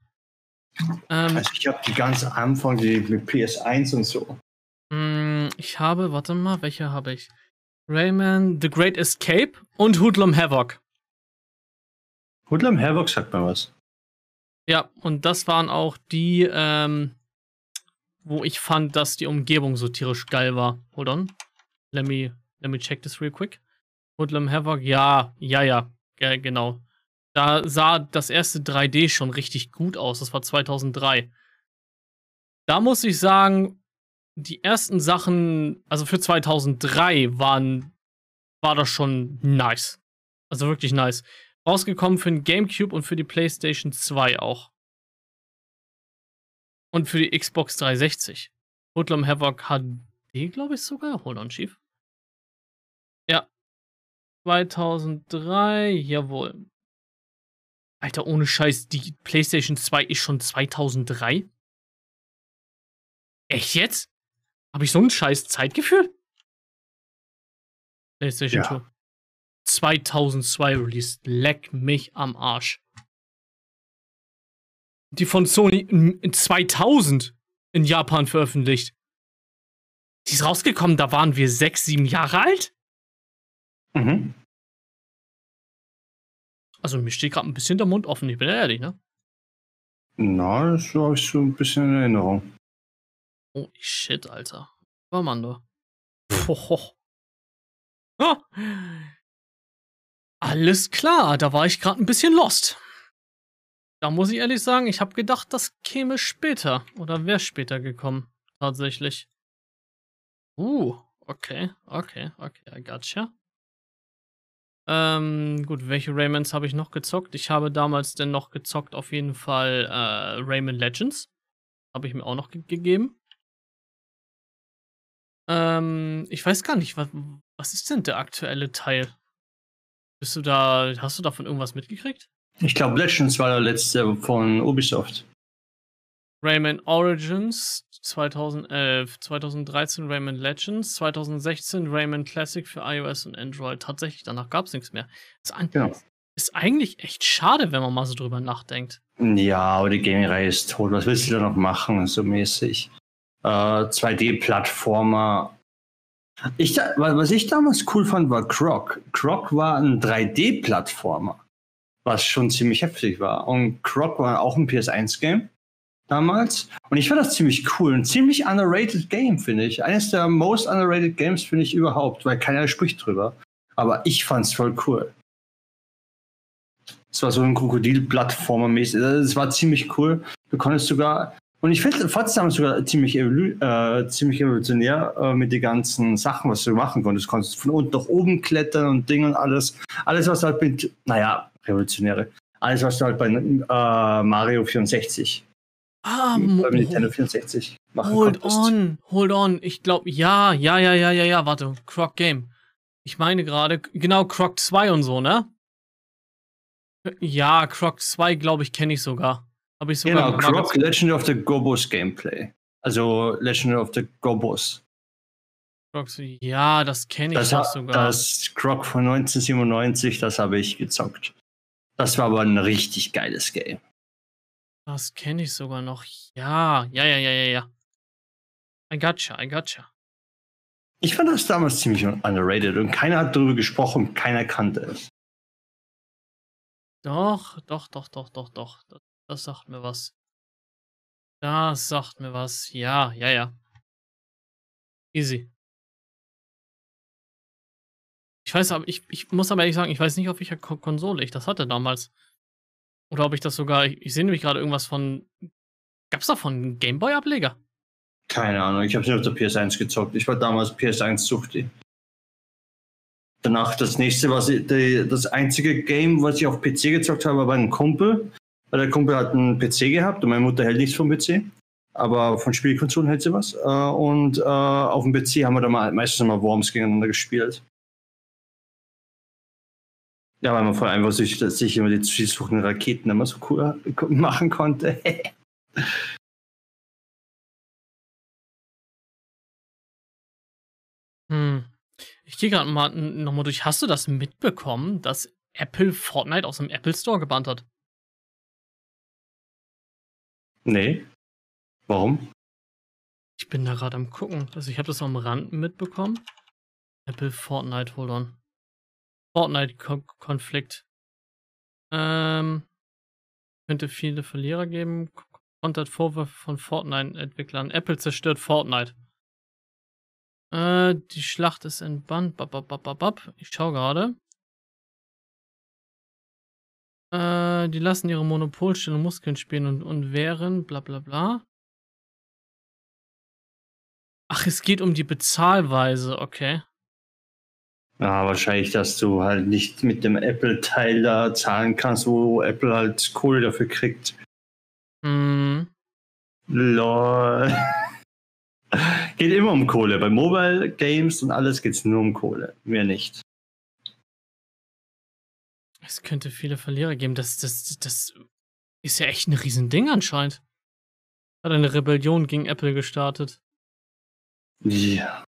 Ähm, also ich habe die ganz Anfang, die mit PS1 und so. Mh, hm, ich habe, warte mal, welche habe ich? Rayman, The Great Escape und Hoodlum Havoc. Hoodlum Havoc sagt mal was. Ja, und das waren auch die, ähm, wo ich fand, dass die Umgebung so tierisch geil war. Hold on. Let me, let me check this real quick. Hoodlum Havoc, ja, ja, ja, ja, genau. Da sah das erste 3D schon richtig gut aus. Das war 2003. Da muss ich sagen, die ersten Sachen, also für 2003 waren, war das schon nice. Also wirklich nice. Rausgekommen für den GameCube und für die PlayStation 2 auch. Und für die Xbox 360. Hoodlum Havoc HD, glaube ich sogar. Hold on, Chief. Ja. 2003, jawohl. Alter, ohne Scheiß, die PlayStation 2 ist schon 2003? Echt jetzt? Habe ich so ein scheiß Zeitgefühl? PlayStation ja. 2. 2002 released. Leck mich am Arsch die von Sony in 2000 in Japan veröffentlicht. Die ist rausgekommen, da waren wir sechs, sieben Jahre alt. Mhm. Also mir steht gerade ein bisschen der Mund offen, ich bin ehrlich, ne? Na, das habe ich so ein bisschen in Erinnerung. Oh shit, Alter. War man da? Oh. Oh. Alles klar, da war ich gerade ein bisschen lost. Da muss ich ehrlich sagen, ich habe gedacht, das käme später. Oder wäre später gekommen. Tatsächlich. Uh, okay, okay, okay, I gotcha. Ähm, gut, welche Raymans habe ich noch gezockt? Ich habe damals denn noch gezockt, auf jeden Fall äh, Rayman Legends. Habe ich mir auch noch ge gegeben. Ähm, ich weiß gar nicht, was, was ist denn der aktuelle Teil? Bist du da, hast du davon irgendwas mitgekriegt? Ich glaube, Legends war der letzte von Ubisoft. Rayman Origins 2011, 2013 Rayman Legends, 2016 Rayman Classic für iOS und Android. Tatsächlich, danach gab es nichts mehr. Ist, genau. ist, eigentlich echt schade, wenn man mal so drüber nachdenkt. Ja, aber die Gaming-Reihe ist tot. Was willst du da noch machen, so mäßig? Äh, 2D-Plattformer. Ich, was ich damals cool fand, war Croc. Croc war ein 3D-Plattformer was schon ziemlich heftig war. Und Croc war auch ein PS1-Game damals. Und ich fand das ziemlich cool. Ein ziemlich underrated Game, finde ich. Eines der most underrated Games, finde ich überhaupt, weil keiner spricht drüber. Aber ich fand es voll cool. Es war so ein Krokodil-Plattformer-mäßig. Es war ziemlich cool. Du konntest sogar, und ich finde trotzdem sogar ziemlich, äh, ziemlich evolutionär äh, mit den ganzen Sachen, was du machen konntest. Du konntest von unten nach oben klettern und Dinge und alles. Alles, was halt mit, naja, revolutionäre. Alles, was du halt bei äh, Mario 64 Ah, bei Nintendo 64 machen hold konntest. on, hold on. Ich glaube, ja, ja, ja, ja, ja, ja, warte. Croc Game. Ich meine gerade, genau, Croc 2 und so, ne? Ja, Croc 2, glaube ich, kenne ich sogar. Habe ich sogar Genau, Croc Legend of the Gobos Gameplay. Also Legend of the Gobos. Ja, das kenne ich Das, sogar. das Croc von 1997, das habe ich gezockt. Das war aber ein richtig geiles Game. Das kenne ich sogar noch. Ja, ja, ja, ja, ja, ja. I gotcha, I gotcha. Ich fand das damals ziemlich underrated und keiner hat darüber gesprochen, keiner kannte es. Doch, doch, doch, doch, doch, doch. Das, das sagt mir was. Das sagt mir was. Ja, ja, ja. Easy. Ich weiß aber, ich, ich muss aber ehrlich sagen, ich weiß nicht, auf welcher Ko Konsole ich das hatte damals. Oder ob ich das sogar, ich, ich sehe nämlich gerade irgendwas von. Gab's davon einen Gameboy-Ableger? Keine Ahnung, ich habe nicht auf der PS1 gezockt. Ich war damals PS1-Suchti. Danach das nächste, was ich, die, das einzige Game, was ich auf PC gezockt habe, war ein Kumpel. Weil der Kumpel hat einen PC gehabt und meine Mutter hält nichts vom PC. Aber von Spielkonsolen hält sie was. Äh, Und äh, auf dem PC haben wir dann meistens mal Worms gegeneinander gespielt. Ja, weil man vor allem sich, sich immer die zielsuchenden Raketen immer so cool machen konnte. Hm. Ich gehe gerade mal nochmal durch. Hast du das mitbekommen, dass Apple Fortnite aus dem Apple Store gebannt hat? nee. Warum? Ich bin da gerade am gucken. Also ich habe das am Rand mitbekommen. Apple Fortnite, hold on. Fortnite-Konflikt. Ähm, könnte viele Verlierer geben. Kontert Vorwürfe von Fortnite-Entwicklern. Apple zerstört Fortnite. Äh, die Schlacht ist entbannt. Bap. Ich schau gerade. Äh, die lassen ihre Monopolstellung Muskeln spielen und, und wehren, bla bla bla. Ach, es geht um die Bezahlweise, okay. Ja, wahrscheinlich, dass du halt nicht mit dem Apple-Teil da zahlen kannst, wo Apple halt Kohle dafür kriegt. Hm. Lol. geht immer um Kohle. Bei Mobile Games und alles geht es nur um Kohle. Mehr nicht. Es könnte viele Verlierer geben. Das, das, das ist ja echt ein Riesending anscheinend. Hat eine Rebellion gegen Apple gestartet. Ja.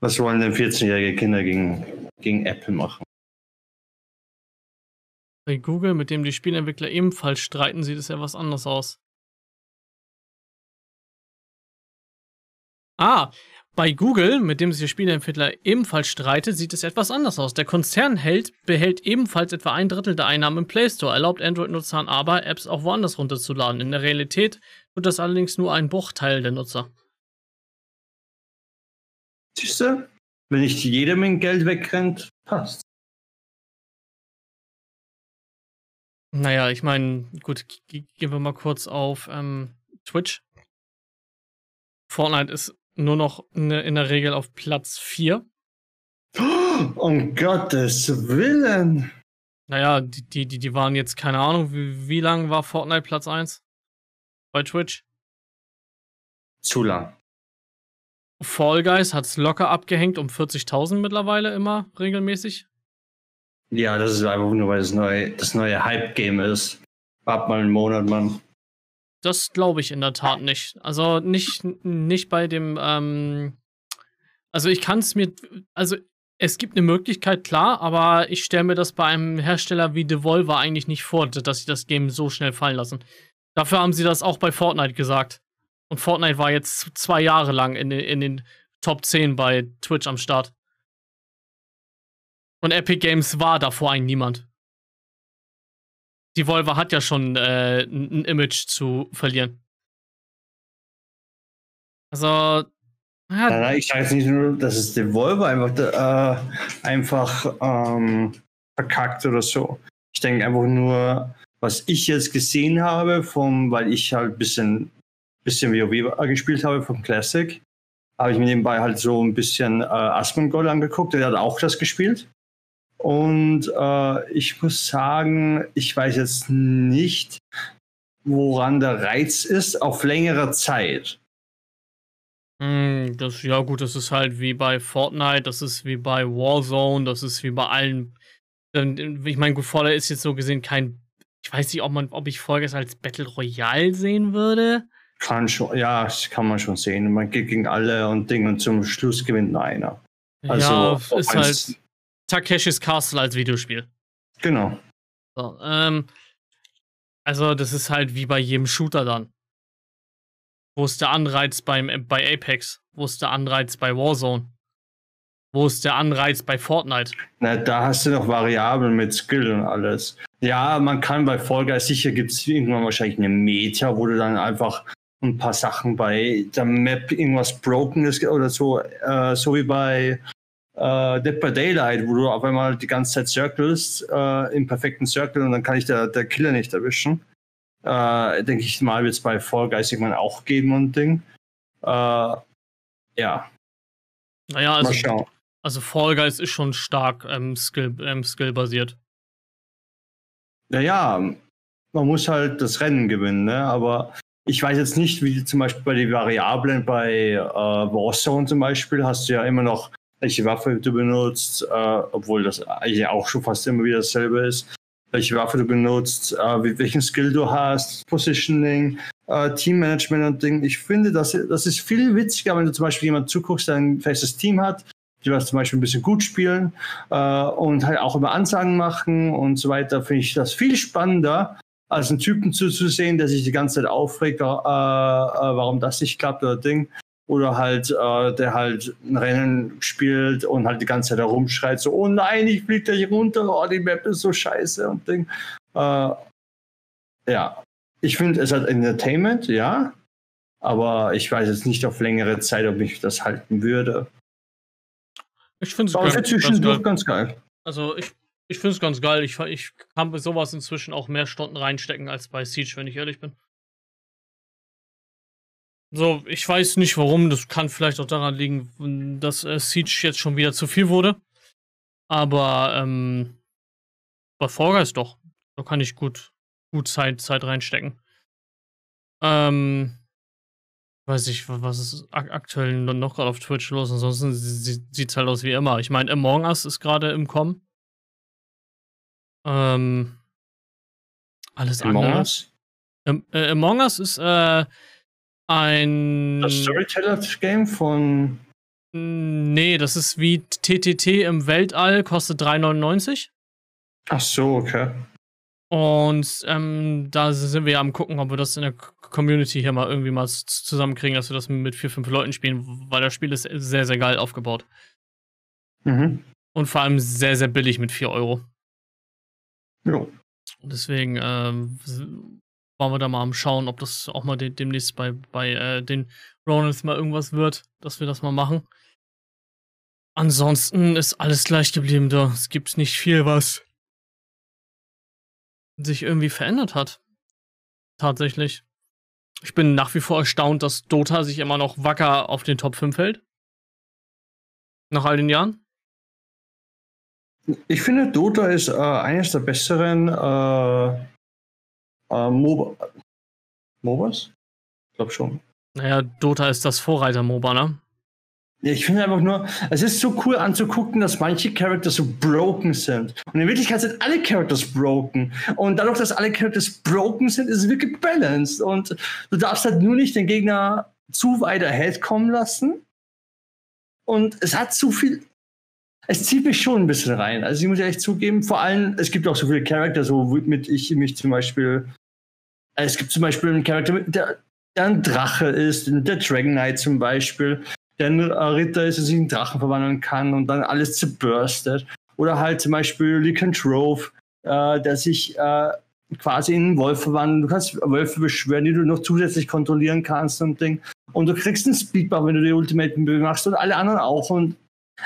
Was wollen denn 14-jährige Kinder gegen, gegen Apple machen? Bei Google, mit dem die Spielentwickler ebenfalls streiten, sieht es ja was anderes aus. Ah, bei Google, mit dem sich der Spieleentwickler ebenfalls streitet, sieht es etwas anders aus. Der Konzern hält, behält ebenfalls etwa ein Drittel der Einnahmen im Play Store, erlaubt Android-Nutzern aber, Apps auch woanders runterzuladen. In der Realität tut das allerdings nur ein Bruchteil der Nutzer. Siehst du? Wenn nicht jeder mit Geld wegrennt, passt. Naja, ich meine, gut, gehen wir mal kurz auf ähm, Twitch. Fortnite ist nur noch in, in der Regel auf Platz 4. Um Gottes Willen. Naja, die, die, die, die waren jetzt, keine Ahnung, wie, wie lang war Fortnite Platz 1? Bei Twitch? Zu lang. Fall Guys hat's locker abgehängt um 40.000 mittlerweile immer regelmäßig. Ja, das ist einfach nur, weil das neue, das neue Hype-Game ist. Wart mal einen Monat, Mann. Das glaube ich in der Tat nicht. Also nicht, nicht bei dem, ähm, also ich kann es mir, also es gibt eine Möglichkeit, klar, aber ich stelle mir das bei einem Hersteller wie Devolver eigentlich nicht vor, dass sie das Game so schnell fallen lassen. Dafür haben sie das auch bei Fortnite gesagt. Und Fortnite war jetzt zwei Jahre lang in den, in den Top 10 bei Twitch am Start. Und Epic Games war davor ein Niemand. Devolver hat ja schon äh, ein ein Image zu verlieren. Also, ja, Nein, nein, ich sage jetzt nicht nur, dass es Devolver einfach, äh, einfach ähm, verkackt oder so. Ich denke einfach nur, was ich jetzt gesehen habe, vom, weil ich halt ein bisschen, bisschen WoW gespielt habe vom Classic, habe ich mir nebenbei halt so ein bisschen äh, Asmongold angeguckt, der hat auch das gespielt. Und äh, ich muss sagen, ich weiß jetzt nicht, woran der Reiz ist auf längere Zeit. Hm, das, ja gut, das ist halt wie bei Fortnite, das ist wie bei Warzone, das ist wie bei allen. Ich meine, gut, Fortnite ist jetzt so gesehen kein. Ich weiß nicht, ob man, ob ich Folges als Battle Royale sehen würde. Kann schon, ja, das kann man schon sehen. Man geht gegen alle und Ding und zum Schluss gewinnt nur einer. Also ja, ist halt Takeshis Castle als Videospiel. Genau. So, ähm, also, das ist halt wie bei jedem Shooter dann. Wo ist der Anreiz beim, bei Apex? Wo ist der Anreiz bei Warzone? Wo ist der Anreiz bei Fortnite? Na, da hast du noch Variablen mit Skill und alles. Ja, man kann bei Fall Guys sicher gibt es irgendwann wahrscheinlich eine Meta, wo du dann einfach ein paar Sachen bei der Map irgendwas broken ist oder so, äh, so wie bei äh, Dead by Daylight, wo du auf einmal die ganze Zeit circles äh, im perfekten Circle und dann kann ich der, der Killer nicht erwischen. Äh, denke ich mal, wird es bei Fall Guys irgendwann auch geben und Ding. Äh, ja. Naja, also, also Fall Guys ist schon stark ähm, Skill, ähm, Skill-basiert. Naja, man muss halt das Rennen gewinnen, ne? aber ich weiß jetzt nicht, wie zum Beispiel bei den Variablen bei äh, Warzone zum Beispiel hast du ja immer noch welche Waffe du benutzt, äh, obwohl das eigentlich auch schon fast immer wieder dasselbe ist, welche Waffe du benutzt, äh, welchen Skill du hast, Positioning, äh, Teammanagement und Ding. Ich finde, das, das ist viel witziger, wenn du zum Beispiel jemand zuguckst, der ein festes Team hat, die was zum Beispiel ein bisschen gut spielen äh, und halt auch immer Ansagen machen und so weiter, finde ich das viel spannender, als einen Typen zuzusehen, der sich die ganze Zeit aufregt, äh, äh, warum das nicht klappt oder Ding oder halt äh, der halt ein Rennen spielt und halt die ganze Zeit herumschreit, so, oh nein, ich fliege gleich runter, oh, die Map ist so scheiße und Ding. Äh, ja, ich finde, es hat Entertainment, ja, aber ich weiß jetzt nicht auf längere Zeit, ob ich das halten würde. Ich finde es ganz, ganz, ganz, geil. Also ich, ich finde es ganz geil. Ich, ich kann bei sowas inzwischen auch mehr Stunden reinstecken als bei Siege, wenn ich ehrlich bin. So, ich weiß nicht warum. Das kann vielleicht auch daran liegen, dass äh, Siege jetzt schon wieder zu viel wurde. Aber ähm, bei Fall Guys doch. Da kann ich gut, gut Zeit, Zeit reinstecken. Ähm, weiß ich, was ist aktuell noch gerade auf Twitch los. Ansonsten sieht es halt aus wie immer. Ich meine, Among Us ist gerade im Kommen. Ähm, alles Among andere. Us? Ähm, äh, Among Us ist äh, ein. Das Storyteller-Game von. Nee, das ist wie TTT im Weltall, kostet 3,99. Ach so, okay. Und ähm, da sind wir ja am gucken, ob wir das in der Community hier mal irgendwie mal zusammenkriegen, dass wir das mit vier, fünf Leuten spielen, weil das Spiel ist sehr, sehr geil aufgebaut. Mhm. Und vor allem sehr, sehr billig mit 4 Euro. Ja. Deswegen ähm, waren wir da mal am Schauen, ob das auch mal de demnächst bei, bei äh, den Ronans mal irgendwas wird, dass wir das mal machen. Ansonsten ist alles gleich geblieben da. Es gibt nicht viel, was sich irgendwie verändert hat. Tatsächlich. Ich bin nach wie vor erstaunt, dass Dota sich immer noch wacker auf den Top 5 hält. Nach all den Jahren. Ich finde, Dota ist äh, eines der besseren äh, äh, MOBA. MOBAs? Ich glaube schon. Naja, Dota ist das Vorreiter-MOBA, ne? Ja, ich finde einfach nur, es ist so cool anzugucken, dass manche Characters so broken sind. Und in Wirklichkeit sind alle Characters broken. Und dadurch, dass alle Characters broken sind, ist es wirklich balanced. Und du darfst halt nur nicht den Gegner zu weit ahead kommen lassen. Und es hat zu viel. Es zieht mich schon ein bisschen rein. Also ich muss ehrlich zugeben, vor allem, es gibt auch so viele Charakter, so womit ich mich zum Beispiel es gibt zum Beispiel einen Charakter, der, der ein Drache ist, der Dragon Knight zum Beispiel, der ein Ritter ist, der sich in Drachen verwandeln kann und dann alles zerbürstet. Oder halt zum Beispiel Lycanthrope, äh, der sich äh, quasi in einen Wolf verwandelt. Du kannst Wölfe beschwören, die du noch zusätzlich kontrollieren kannst und Ding. Und du kriegst einen Speedbuff, wenn du die Ultimate machst und alle anderen auch. Und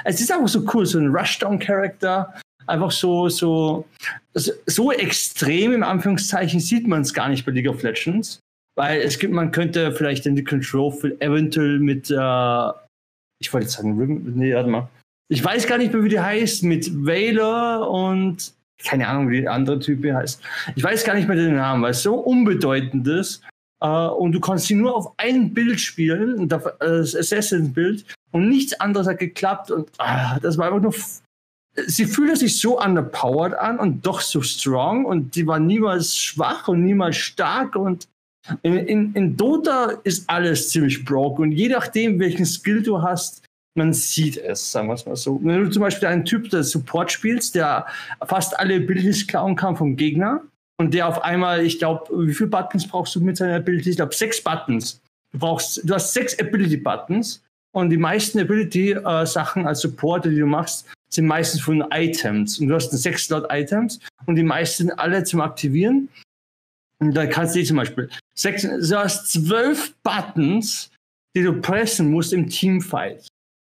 es ist einfach so cool, so ein Rushdown-Charakter, einfach so, so, so extrem im Anführungszeichen sieht man es gar nicht bei League of Legends. Weil es gibt, man könnte vielleicht den Control eventuell mit, äh, ich wollte jetzt sagen, nee, warte mal. Ich weiß gar nicht mehr, wie die heißt, mit Valor und keine Ahnung, wie der andere Typ heißt. Ich weiß gar nicht mehr den Namen, weil es so unbedeutend ist. Uh, und du kannst sie nur auf ein Bild spielen, das Assassin-Bild, und nichts anderes hat geklappt. Und uh, das war einfach nur. Sie fühlte sich so underpowered an und doch so strong und sie war niemals schwach und niemals stark und in, in, in Dota ist alles ziemlich broke und je nachdem, welchen Skill du hast, man sieht es, sagen wir es mal so. Wenn du zum Beispiel einen Typ, der Support spielst, der fast alle Abilities klauen kann vom Gegner und der auf einmal, ich glaube, wie viele Buttons brauchst du mit seiner Ability? Ich glaube, sechs Buttons. Du brauchst, du hast sechs Ability-Buttons und die meisten Ability-Sachen als Supporter, die du machst, sind meistens von Items. Und du hast sechs Slot-Items und die meisten alle zum Aktivieren. Und da kannst du zum Beispiel sechs, du hast zwölf Buttons, die du pressen musst im Teamfight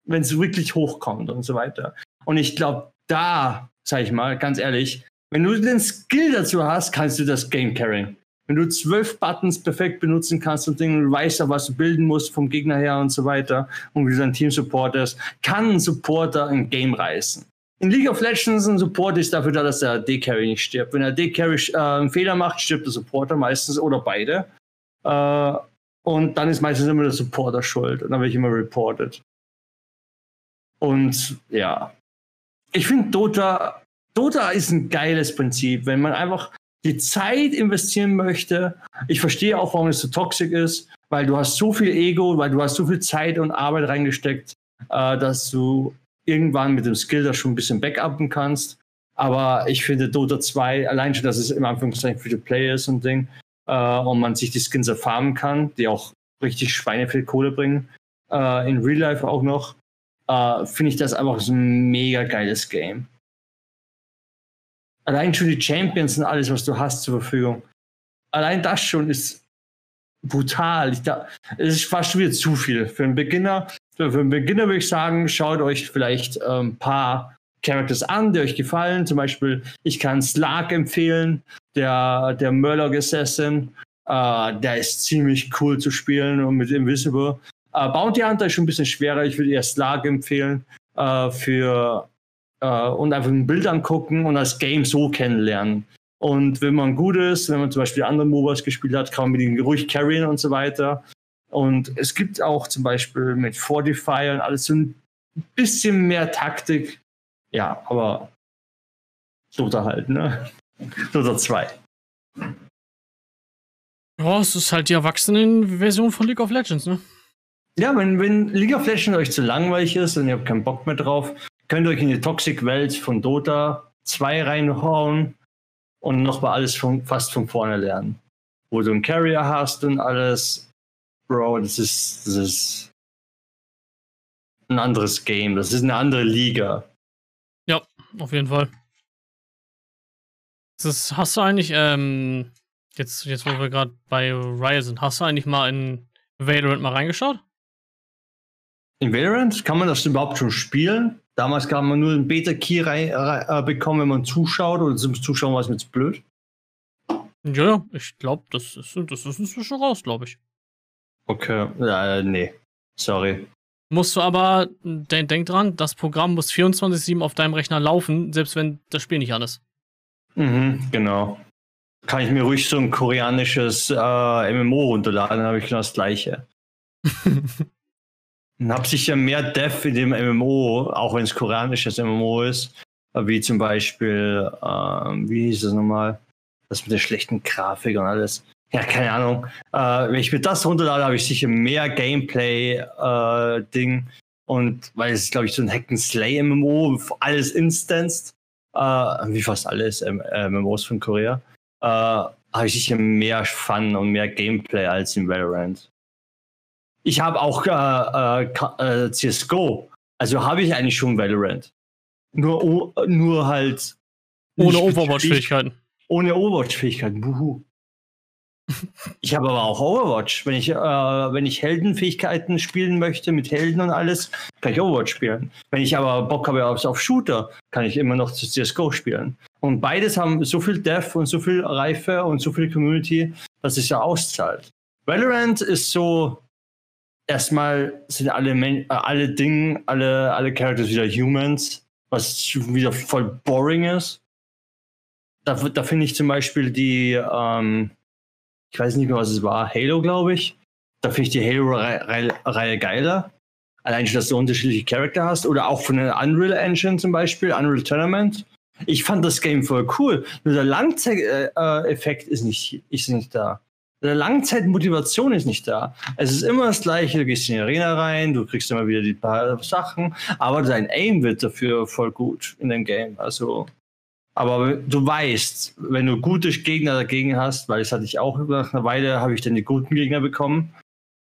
wenn es wirklich hochkommt und so weiter. Und ich glaube, da, sag ich mal, ganz ehrlich, wenn du den Skill dazu hast, kannst du das Game carryen. Wenn du zwölf Buttons perfekt benutzen kannst und Dinge, weißt ja, was du bilden musst vom Gegner her und so weiter und wie du dein Team supportest, kann ein Supporter ein Game reißen. In League of Legends ein Support ist dafür da, dass der D-Carry nicht stirbt. Wenn der D-Carry äh, einen Fehler macht, stirbt der Supporter meistens oder beide. Äh, und dann ist meistens immer der Supporter schuld. Und dann werde ich immer reported. Und ja, ich finde Dota, Dota ist ein geiles Prinzip, wenn man einfach die Zeit investieren möchte. Ich verstehe auch, warum es so toxisch ist, weil du hast so viel Ego, weil du hast so viel Zeit und Arbeit reingesteckt, äh, dass du irgendwann mit dem Skill da schon ein bisschen backuppen kannst. Aber ich finde Dota 2, allein schon, dass es im Anführungszeichen für die Player ist und Ding, äh, und man sich die Skins erfahren kann, die auch richtig Schweine viel Kohle bringen, äh, in Real Life auch noch, äh, finde ich das einfach so ein mega geiles Game. Allein schon die Champions und alles, was du hast zur Verfügung. Allein das schon ist brutal. Ich da, es ist fast wieder zu viel. Für einen Beginner, für einen Beginner würde ich sagen, schaut euch vielleicht ein ähm, paar Characters an, die euch gefallen. Zum Beispiel, ich kann Slark empfehlen, der, der Murloc Assassin. Uh, der ist ziemlich cool zu spielen und mit Invisible. Äh, Bounty Hunter ist schon ein bisschen schwerer. Ich würde eher Slag empfehlen äh, für äh, und einfach ein Bild angucken und das Game so kennenlernen. Und wenn man gut ist, wenn man zum Beispiel andere MOBAs gespielt hat, kann man mit ihnen ruhig carryen und so weiter. Und es gibt auch zum Beispiel mit Fortify und alles so ein bisschen mehr Taktik. Ja, aber Dota halt, ne? Dota 2. Ja, es ist halt die Erwachsenen-Version von League of Legends, ne? Ja, wenn, wenn League of Legends euch zu langweilig ist und ihr habt keinen Bock mehr drauf, könnt ihr euch in die Toxic-Welt von Dota 2 reinhauen und nochmal alles von, fast von vorne lernen. Wo du einen Carrier hast und alles. Bro, das ist, das ist ein anderes Game. Das ist eine andere Liga. Ja, auf jeden Fall. Das hast du eigentlich, ähm, jetzt, jetzt wo wir gerade bei Riot sind, hast du eigentlich mal in Valorant mal reingeschaut? In Valorant kann man das überhaupt schon spielen? Damals kann man nur einen Beta-Key äh, bekommen, wenn man zuschaut oder zum Zuschauen war es mit blöd. Ja, ich glaube, das ist, das ist inzwischen raus, glaube ich. Okay, äh, nee. Sorry. Musst du aber, denk, denk dran, das Programm muss 24-7 auf deinem Rechner laufen, selbst wenn das Spiel nicht an ist. Mhm, genau. Kann ich mir ruhig so ein koreanisches äh, MMO runterladen, dann habe ich genau das gleiche. habe sicher mehr Dev in dem MMO, auch wenn es koreanisches MMO ist, wie zum Beispiel, ähm, wie hieß es nochmal, das mit der schlechten Grafik und alles. Ja, keine Ahnung. Äh, wenn ich mir das runterlade, habe ich sicher mehr Gameplay-Ding. Äh, und weil es glaube ich, so ein Hack-and-Slay-MMO, alles instanced, äh, wie fast alles MMOs von Korea, äh, habe ich sicher mehr Fun und mehr Gameplay als in Valorant. Ich habe auch äh, äh, äh CSGO. Also habe ich eigentlich schon Valorant. Nur, nur halt. Ohne Overwatch-Fähigkeiten. Ohne Overwatch-Fähigkeiten. Buhu. Ich habe aber auch Overwatch. Wenn ich, äh, wenn ich Heldenfähigkeiten spielen möchte mit Helden und alles, kann ich Overwatch spielen. Wenn ich aber Bock habe auf, auf Shooter, kann ich immer noch CSGO spielen. Und beides haben so viel Dev und so viel Reife und so viel Community, dass es ja auszahlt. Valorant ist so, erstmal sind alle, äh, alle Dinge, alle, alle Characters wieder Humans, was wieder voll boring ist. Da, da finde ich zum Beispiel die, ähm, ich weiß nicht mehr, was es war, Halo, glaube ich. Da finde ich die Halo-Reihe geiler. Allein schon, dass du unterschiedliche Charakter hast. Oder auch von der Unreal Engine zum Beispiel, Unreal Tournament. Ich fand das Game voll cool. Nur der Langzeiteffekt ist nicht, ist nicht da. Der Langzeitmotivation ist nicht da. Es ist immer das Gleiche. Du gehst in die Arena rein, du kriegst immer wieder die paar Sachen, aber dein Aim wird dafür voll gut in dem Game. Also aber du weißt, wenn du gute Gegner dagegen hast, weil das hatte ich auch nach einer Weile, habe ich dann die guten Gegner bekommen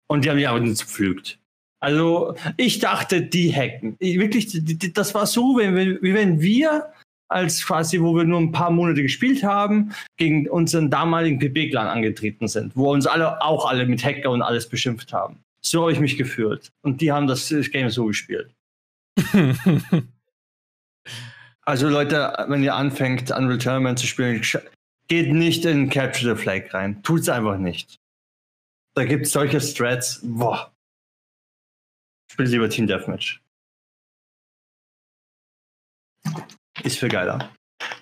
und die haben mich aber nicht zerpflügt. Also ich dachte, die hacken. Ich, wirklich, das war so, wie, wie wenn wir als quasi, wo wir nur ein paar Monate gespielt haben, gegen unseren damaligen PB-Clan angetreten sind, wo uns alle auch alle mit Hacker und alles beschimpft haben. So habe ich mich gefühlt. Und die haben das Game so gespielt. Also Leute, wenn ihr anfängt, Unreal Tournament zu spielen, geht nicht in Capture the Flag rein. Tut's einfach nicht. Da gibt es solche Strats. Boah. Spielt lieber Team Deathmatch. Ist viel geiler.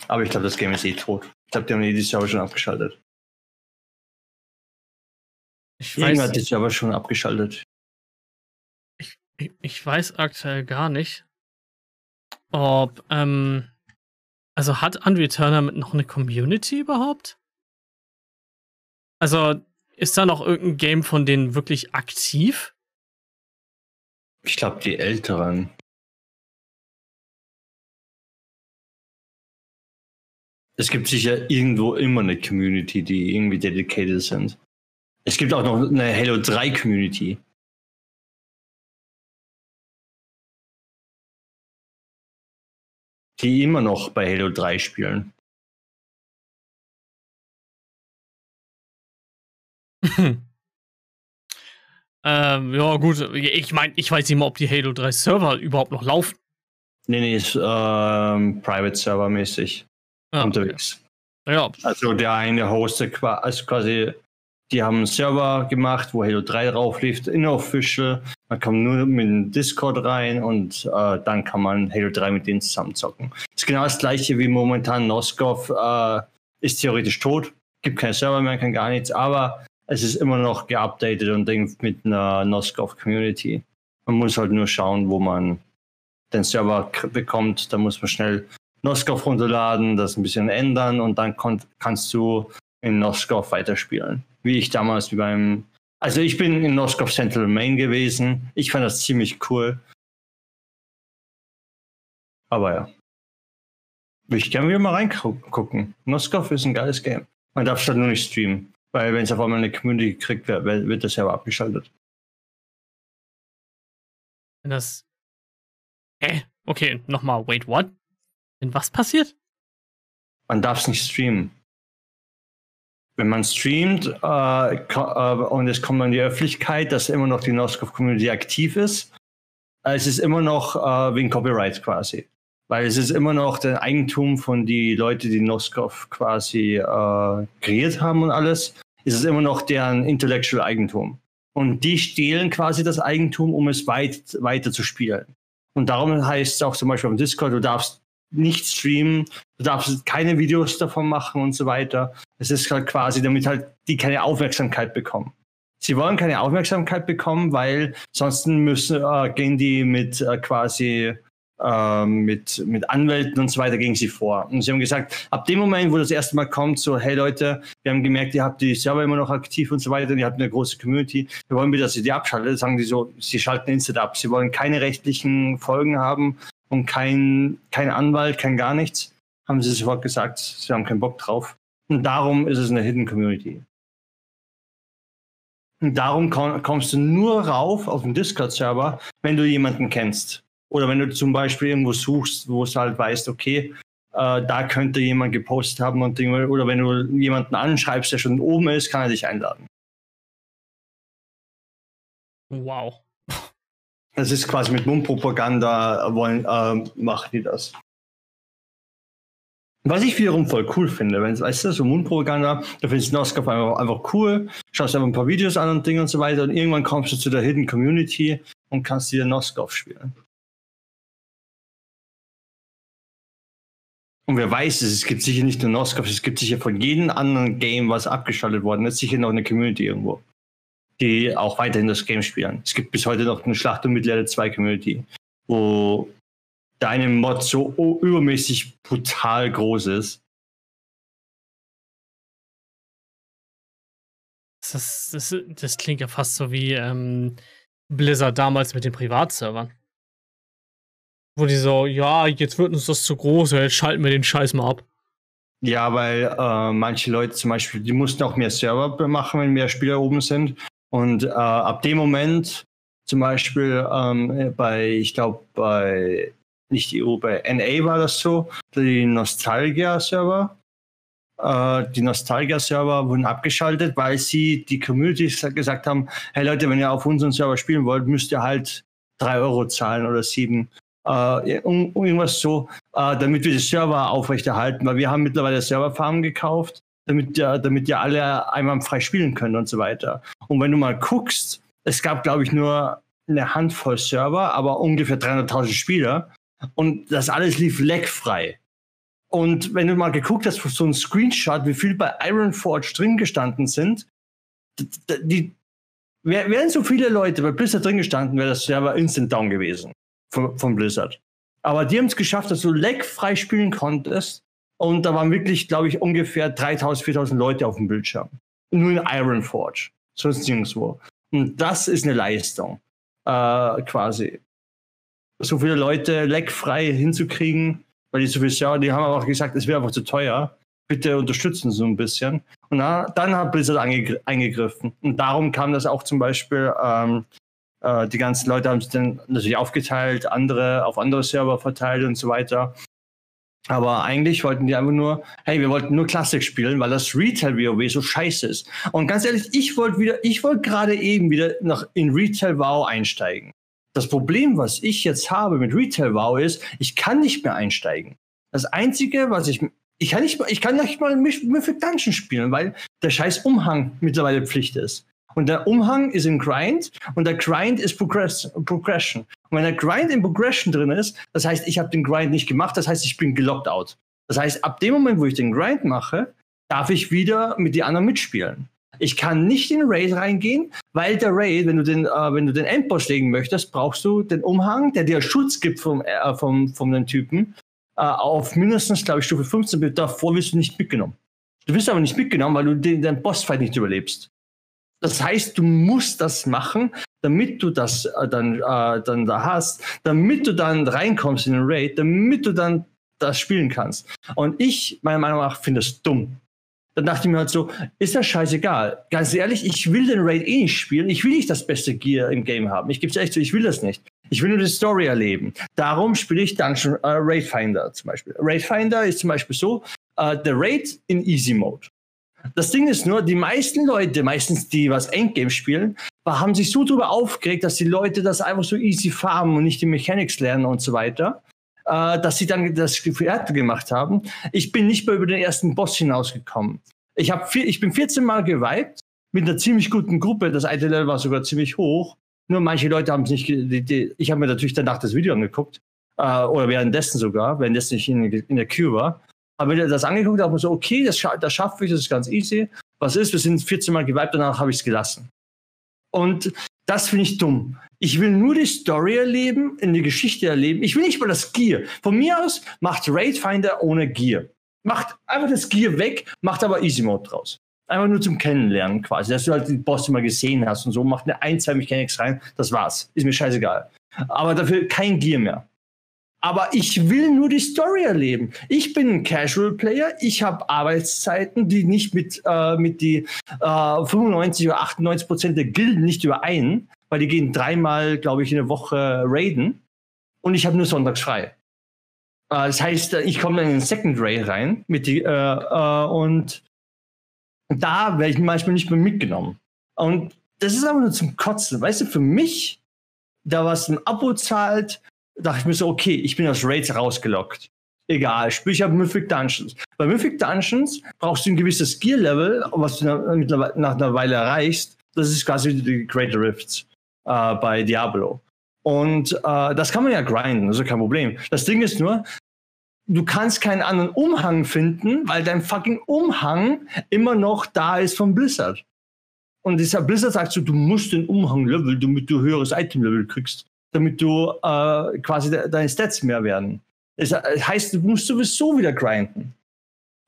Aber ich glaube, das Game ist eh tot. Ich glaube, die haben die Server schon abgeschaltet. Ich weiß, hat die Server schon abgeschaltet. Ich, ich, ich weiß aktuell gar nicht ob, ähm, also hat Unreal Tournament noch eine Community überhaupt? Also ist da noch irgendein Game von denen wirklich aktiv? Ich glaube, die älteren. Es gibt sicher irgendwo immer eine Community, die irgendwie dedicated sind. Es gibt auch noch eine Halo 3 Community. die immer noch bei Halo 3 spielen. ähm, ja, gut. Ich meine, ich weiß nicht mal, ob die Halo 3 Server überhaupt noch laufen. Nee, nee, ist ähm, Private Server mäßig ah, unterwegs. Okay. Ja. Also der eine hostet also quasi die haben einen Server gemacht, wo Halo 3 drauf lief, inofficial. Man kommt nur mit dem Discord rein und äh, dann kann man Halo 3 mit denen zusammen zocken. Das ist genau das gleiche wie momentan Noskov äh, ist theoretisch tot, gibt keinen Server mehr, kann gar nichts, aber es ist immer noch geupdatet und mit einer Noskov Community. Man muss halt nur schauen, wo man den Server bekommt. Da muss man schnell Noskov runterladen, das ein bisschen ändern und dann kannst du in Noskov weiterspielen wie ich damals wie beim. Also ich bin in Noskov Central Main gewesen. Ich fand das ziemlich cool. Aber ja. Ich kann wieder mal reingucken. Noskov ist ein geiles Game. Man darf es halt nur nicht streamen. Weil wenn es auf einmal eine Community kriegt, wird, wird das ja abgeschaltet. Das. Hä? Okay, nochmal, wait, what? Wenn was passiert? Man darf es nicht streamen wenn man streamt äh, äh, und es kommt an die Öffentlichkeit, dass immer noch die Noskov Community aktiv ist, es ist immer noch äh, wegen Copyright quasi. Weil es ist immer noch das Eigentum von die Leute, die Noskov quasi äh, kreiert haben und alles, ist es immer noch deren Intellectual Eigentum. Und die stehlen quasi das Eigentum, um es weit, weiter zu spielen. Und darum heißt es auch zum Beispiel auf Discord, du darfst nicht streamen, du darfst keine Videos davon machen und so weiter. Es ist halt quasi, damit halt die keine Aufmerksamkeit bekommen. Sie wollen keine Aufmerksamkeit bekommen, weil sonst müssen, äh, gehen die mit äh, quasi äh, mit, mit Anwälten und so weiter gegen sie vor. Und sie haben gesagt, ab dem Moment, wo das erste Mal kommt, so, hey Leute, wir haben gemerkt, ihr habt die Server immer noch aktiv und so weiter, und ihr habt eine große Community, wir wollen bitte, dass ihr die abschaltet, sagen die so, sie schalten instant ab. Sie wollen keine rechtlichen Folgen haben und kein, kein Anwalt, kein gar nichts, haben sie sofort gesagt, sie haben keinen Bock drauf. Und darum ist es eine Hidden Community. Und darum kommst du nur rauf auf den Discord-Server, wenn du jemanden kennst. Oder wenn du zum Beispiel irgendwo suchst, wo es halt weißt, okay, äh, da könnte jemand gepostet haben und Dinge, oder wenn du jemanden anschreibst, der schon oben ist, kann er dich einladen. Wow. Das ist quasi mit Mundpropaganda wollen, äh, machen die das. Was ich wiederum voll cool finde, wenn weißt du, so Mundpropaganda, da findest du Noskop einfach, einfach cool, schaust einfach ein paar Videos an und Dinge und so weiter und irgendwann kommst du zu der Hidden Community und kannst dir Noskop spielen. Und wer weiß es, es gibt sicher nicht nur Noskop, es gibt sicher von jedem anderen Game, was abgeschaltet worden ist, sicher noch eine Community irgendwo, die auch weiterhin das Game spielen. Es gibt bis heute noch eine Schlacht um Mittelerde 2 Community, wo deine Mod so übermäßig brutal groß ist. Das, das, das klingt ja fast so wie ähm, Blizzard damals mit den Privatservern. Wo die so, ja, jetzt wird uns das zu groß, jetzt schalten wir den Scheiß mal ab. Ja, weil äh, manche Leute zum Beispiel, die mussten auch mehr Server machen, wenn mehr Spieler oben sind. Und äh, ab dem Moment, zum Beispiel ähm, bei, ich glaube, bei, nicht EU, bei NA war das so, die Nostalgia-Server, äh, die Nostalgia-Server wurden abgeschaltet, weil sie die Community gesagt haben, hey Leute, wenn ihr auf unseren Server spielen wollt, müsst ihr halt drei Euro zahlen oder sieben. Äh, irgendwas so, äh, damit wir die Server aufrechterhalten, weil wir haben mittlerweile Serverfarmen gekauft, damit ja, damit ja alle einmal frei spielen können und so weiter. Und wenn du mal guckst, es gab, glaube ich, nur eine Handvoll Server, aber ungefähr 300.000 Spieler und das alles lief leckfrei. Und wenn du mal geguckt hast, so ein Screenshot, wie viel bei Ironforge drin gestanden sind, die, wären so viele Leute bei Blizzard drin gestanden, wäre das Server instant down gewesen von, von Blizzard. Aber die haben es geschafft, dass du leckfrei spielen konntest. Und da waren wirklich, glaube ich, ungefähr 3000, 4000 Leute auf dem Bildschirm. Nur in Ironforge. Sonst nirgendwo. Und das ist eine Leistung. Äh, quasi. So viele Leute leckfrei hinzukriegen, weil die so viel Server, die haben aber auch gesagt, es wäre einfach zu teuer. Bitte unterstützen so ein bisschen. Und na, dann hat Blizzard eingegriffen. Und darum kam das auch zum Beispiel ähm, äh, die ganzen Leute haben es dann natürlich aufgeteilt, andere auf andere Server verteilt und so weiter. Aber eigentlich wollten die einfach nur, hey, wir wollten nur Classic spielen, weil das Retail WoW so scheiße ist. Und ganz ehrlich, ich wollte wieder, ich wollte gerade eben wieder noch in Retail WoW einsteigen. Das Problem, was ich jetzt habe mit Retail WoW ist, ich kann nicht mehr einsteigen. Das einzige, was ich, ich kann nicht, ich kann nicht mal Mythic Dungeon spielen, weil der scheiß Umhang mittlerweile Pflicht ist. Und der Umhang ist im Grind und der Grind ist Progress Progression. Und wenn der Grind in Progression drin ist, das heißt, ich habe den Grind nicht gemacht, das heißt, ich bin gelockt out. Das heißt, ab dem Moment, wo ich den Grind mache, darf ich wieder mit den anderen mitspielen. Ich kann nicht in Raid reingehen, weil der Raid, wenn du den, äh, wenn du den Endboss legen möchtest, brauchst du den Umhang, der dir Schutz gibt vom, äh, vom, vom den Typen, äh, auf mindestens, glaube ich, Stufe 15. Davor wirst du nicht mitgenommen. Du wirst aber nicht mitgenommen, weil du den, den Bossfight nicht überlebst. Das heißt, du musst das machen, damit du das äh, dann, äh, dann da hast, damit du dann reinkommst in den Raid, damit du dann das spielen kannst. Und ich, meiner Meinung nach, finde es dumm. Dann dachte ich mir halt so, ist das scheißegal. Ganz ehrlich, ich will den Raid eh nicht spielen. Ich will nicht das beste Gear im Game haben. Ich gebe es echt zu, ich will das nicht. Ich will nur die Story erleben. Darum spiele ich Dungeon äh, Raid Finder zum Beispiel. Raid Finder ist zum Beispiel so, äh, der Raid in Easy Mode. Das Ding ist nur, die meisten Leute, meistens die was Endgame spielen, haben sich so darüber aufgeregt, dass die Leute das einfach so easy farmen und nicht die Mechanics lernen und so weiter, äh, dass sie dann das fertig gemacht haben. Ich bin nicht mehr über den ersten Boss hinausgekommen. Ich, hab vier, ich bin 14 Mal geweibt mit einer ziemlich guten Gruppe. Das alte Level war sogar ziemlich hoch. Nur manche Leute haben es nicht. Die, die, ich habe mir natürlich danach das Video angeguckt. Äh, oder währenddessen sogar, währenddessen ich in, in der Queue war habe mir das angeguckt, habe mir so, okay, das, scha das schaffe ich, das ist ganz easy. Was ist? Wir sind 14 Mal geweibt, danach habe ich es gelassen. Und das finde ich dumm. Ich will nur die Story erleben, in die Geschichte erleben. Ich will nicht mal das Gear. Von mir aus macht Raid Finder ohne Gear. Macht einfach das Gear weg, macht aber Easy Mode draus. Einfach nur zum Kennenlernen quasi, dass du halt die Bosse mal gesehen hast und so. Macht eine ein, zwei Mechanics rein, das war's. Ist mir scheißegal. Aber dafür kein Gear mehr aber ich will nur die Story erleben. Ich bin ein Casual Player, ich habe Arbeitszeiten, die nicht mit, äh, mit die äh, 95 oder 98 Prozent der Gilden nicht überein, weil die gehen dreimal, glaube ich, in der Woche raiden und ich habe nur sonntags frei. Äh, das heißt, ich komme in den Second Ray rein mit die, äh, äh, und da werde ich manchmal nicht mehr mitgenommen. Und das ist aber nur zum Kotzen. Weißt du, für mich, da was ein Abo zahlt, dachte ich mir so, okay, ich bin aus Raids rausgelockt. Egal, sprich, ich habe Mythic Dungeons. Bei Mythic Dungeons brauchst du ein gewisses Gear-Level, was du nach, nach einer Weile erreichst. Das ist quasi die Great Rifts äh, bei Diablo. Und äh, das kann man ja grinden, also kein Problem. Das Ding ist nur, du kannst keinen anderen Umhang finden, weil dein fucking Umhang immer noch da ist vom Blizzard. Und dieser Blizzard sagt so, du musst den Umhang leveln, damit du höheres Item-Level kriegst, damit du äh, quasi de deine Stats mehr werden. Das heißt, du musst sowieso wieder grinden.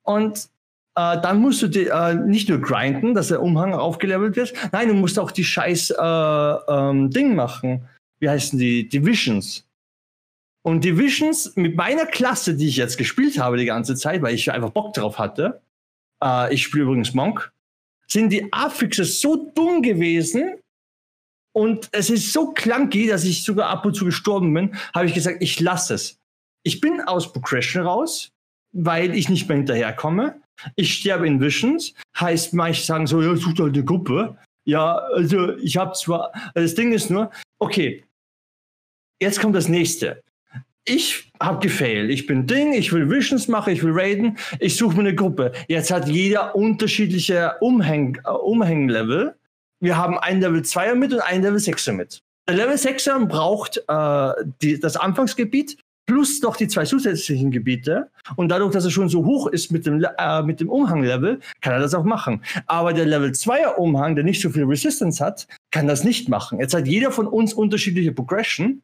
Und äh, dann musst du die, äh, nicht nur grinden, dass der Umhang aufgelevelt wird, nein, du musst auch die scheiß äh, ähm, Ding machen. Wie heißen die? Divisions. Und Divisions mit meiner Klasse, die ich jetzt gespielt habe die ganze Zeit, weil ich einfach Bock drauf hatte, äh, ich spiele übrigens Monk, sind die Affixes so dumm gewesen und es ist so clunky, dass ich sogar ab und zu gestorben bin, habe ich gesagt, ich lasse es. Ich bin aus Progression raus, weil ich nicht mehr hinterherkomme. Ich sterbe in Visions, heißt manche sagen so, ja, such doch eine Gruppe. Ja, also ich habe zwar, also das Ding ist nur, okay, jetzt kommt das nächste. Ich habe gefailt. Ich bin Ding, ich will Visions machen, ich will raiden, ich suche mir eine Gruppe. Jetzt hat jeder unterschiedliche Umhäng, äh, Umhänglevel. Wir haben ein Level 2er mit und ein Level 6er mit. Der Level 6er braucht äh, die, das Anfangsgebiet plus noch die zwei zusätzlichen Gebiete. Und dadurch, dass er schon so hoch ist mit dem, äh, mit dem Umhang-Level, kann er das auch machen. Aber der Level 2er Umhang, der nicht so viel Resistance hat, kann das nicht machen. Jetzt hat jeder von uns unterschiedliche Progression.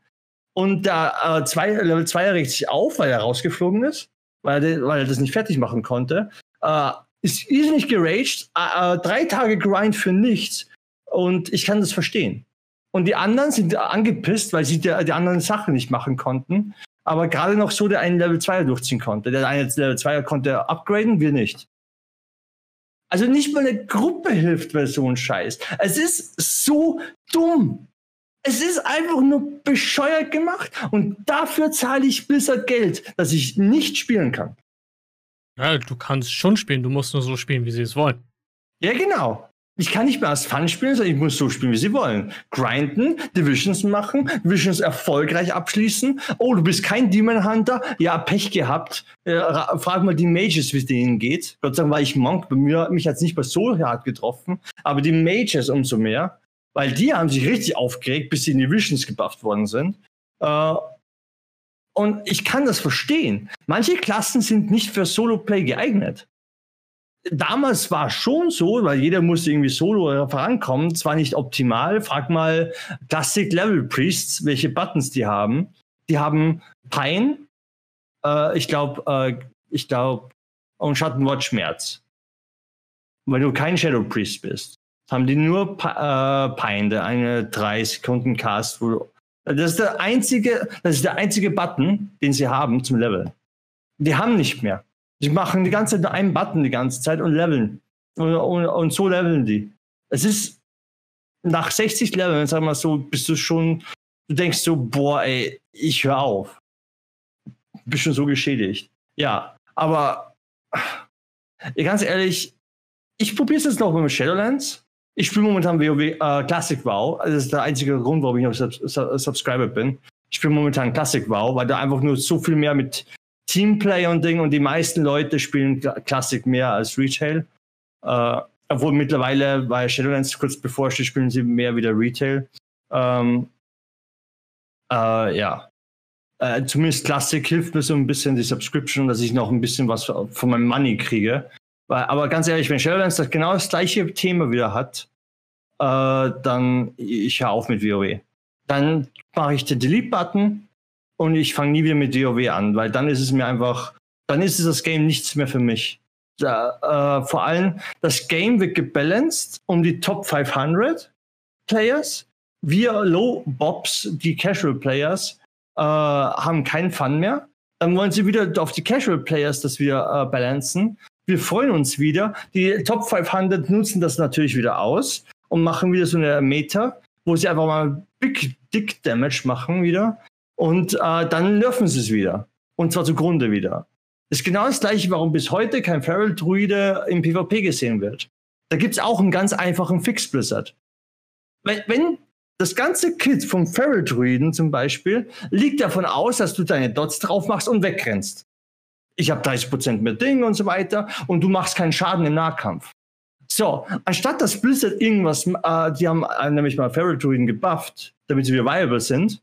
Und der äh, zwei, Level 2er regt sich auf, weil er rausgeflogen ist, weil er, weil er das nicht fertig machen konnte. Äh, ist irrsinnig geraged, äh, äh, drei Tage Grind für nichts. Und ich kann das verstehen. Und die anderen sind angepisst, weil sie die, die anderen Sachen nicht machen konnten aber gerade noch so der einen Level 2er durchziehen konnte. Der eine Level 2er konnte upgraden, wir nicht. Also nicht mal eine Gruppe hilft bei so einem Scheiß. Es ist so dumm. Es ist einfach nur bescheuert gemacht und dafür zahle ich Blizzard Geld, dass ich nicht spielen kann. Ja, du kannst schon spielen, du musst nur so spielen, wie sie es wollen. Ja, genau. Ich kann nicht mehr als Fun spielen, sondern ich muss so spielen, wie sie wollen. Grinden, Divisions machen, Divisions erfolgreich abschließen. Oh, du bist kein Demon Hunter? Ja, Pech gehabt. Äh, frag mal die Mages, wie es denen geht. Gott sei Dank war ich Monk. Bei mir, mich hat es nicht bei so hart getroffen. Aber die Mages umso mehr. Weil die haben sich richtig aufgeregt, bis sie in Divisions gebufft worden sind. Äh, und ich kann das verstehen. Manche Klassen sind nicht für Solo-Play geeignet damals war schon so, weil jeder musste irgendwie solo vorankommen. Zwar nicht optimal. Frag mal Classic Level Priests, welche Buttons die haben. Die haben Pine, äh, ich glaube, äh, ich glaube, und Schattenwort Schmerz. Weil du kein Shadow Priest bist. Haben die nur äh, Pine, eine 3 Sekunden Cast, wo das ist der einzige, das ist der einzige Button, den sie haben zum Level. Die haben nicht mehr. Die machen die ganze Zeit nur einen Button die ganze Zeit und leveln. Und, und, und so leveln die. Es ist nach 60 Leveln, sag mal so, bist du schon, du denkst so, boah, ey, ich höre auf. Bist schon so geschädigt. Ja, aber ganz ehrlich, ich probiere es jetzt noch mit Shadowlands. Ich spiele momentan WoW äh, Classic WoW. Also das ist der einzige Grund, warum ich noch Sub Sub Subscriber bin. Ich spiele momentan Classic WoW, weil da einfach nur so viel mehr mit Teamplay und Ding und die meisten Leute spielen Classic mehr als Retail. Äh, obwohl mittlerweile bei Shadowlands kurz bevorsteht, spielen sie mehr wieder Retail. Ähm, äh, ja. Äh, zumindest Classic hilft mir so ein bisschen die Subscription, dass ich noch ein bisschen was von meinem Money kriege. Aber ganz ehrlich, wenn Shadowlands das genau das gleiche Thema wieder hat, äh, dann ich höre auf mit WoW. Dann mache ich den Delete-Button, und ich fange nie wieder mit WoW an, weil dann ist es mir einfach, dann ist es das Game nichts mehr für mich. Da, äh, vor allem, das Game wird gebalanced um die Top 500 Players. Wir Low Bobs, die Casual Players, äh, haben keinen Fun mehr. Dann wollen sie wieder auf die Casual Players das wieder äh, balancen. Wir freuen uns wieder. Die Top 500 nutzen das natürlich wieder aus und machen wieder so eine Meta, wo sie einfach mal Big Dick Damage machen wieder. Und äh, dann nerven sie es wieder. Und zwar zugrunde wieder. Ist genau das gleiche, warum bis heute kein Feral Druide im PvP gesehen wird. Da gibt es auch einen ganz einfachen Fix Blizzard. Wenn, wenn das ganze Kit vom Feral Druiden zum Beispiel liegt davon aus, dass du deine Dots drauf machst und wegrennst. Ich habe 30% mehr Ding und so weiter und du machst keinen Schaden im Nahkampf. So, anstatt dass Blizzard irgendwas, äh, die haben äh, nämlich mal Feral Druiden gebufft, damit sie wieder viable sind.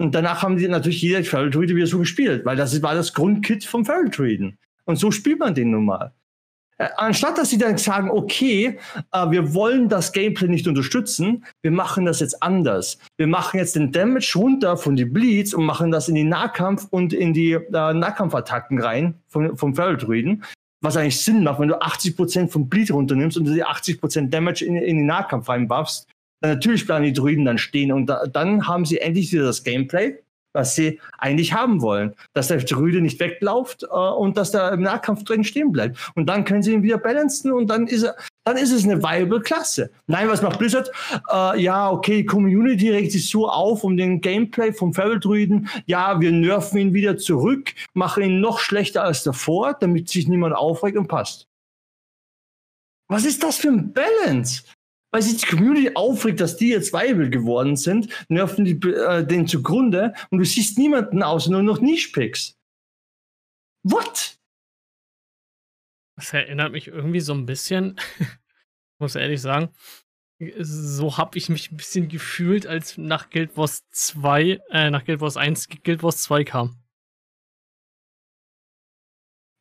Und danach haben die natürlich jeder Feral Druide wieder so gespielt, weil das war das Grundkit vom Feral Druiden. Und so spielt man den nun mal. Äh, anstatt dass sie dann sagen, okay, äh, wir wollen das Gameplay nicht unterstützen, wir machen das jetzt anders. Wir machen jetzt den Damage runter von die Bleeds und machen das in die Nahkampf und in die äh, Nahkampfattacken rein vom, vom Feral Druiden was eigentlich Sinn macht, wenn du 80% vom Bleed runternimmst und die 80% Damage in, in den Nahkampf reinbuffst, natürlich bleiben die Druiden dann stehen und da, dann haben sie endlich wieder das Gameplay, was sie eigentlich haben wollen. Dass der Druide nicht wegläuft äh, und dass der im Nahkampf drin stehen bleibt. Und dann können sie ihn wieder balancen und dann ist er, dann ist es eine viable Klasse. Nein, was macht Blizzard? Äh, ja, okay, die Community regt sich so auf um den Gameplay vom Feral Druiden. Ja, wir nerven ihn wieder zurück, machen ihn noch schlechter als davor, damit sich niemand aufregt und passt. Was ist das für ein Balance? Weil sich die Community aufregt, dass die jetzt viable geworden sind, nerven die äh, den zugrunde und du siehst niemanden außer nur noch Niche-Picks. What? Das erinnert mich irgendwie so ein bisschen, muss ehrlich sagen, so habe ich mich ein bisschen gefühlt, als nach Guild Wars 2, äh, nach Guild Wars 1 Guild Wars 2 kam.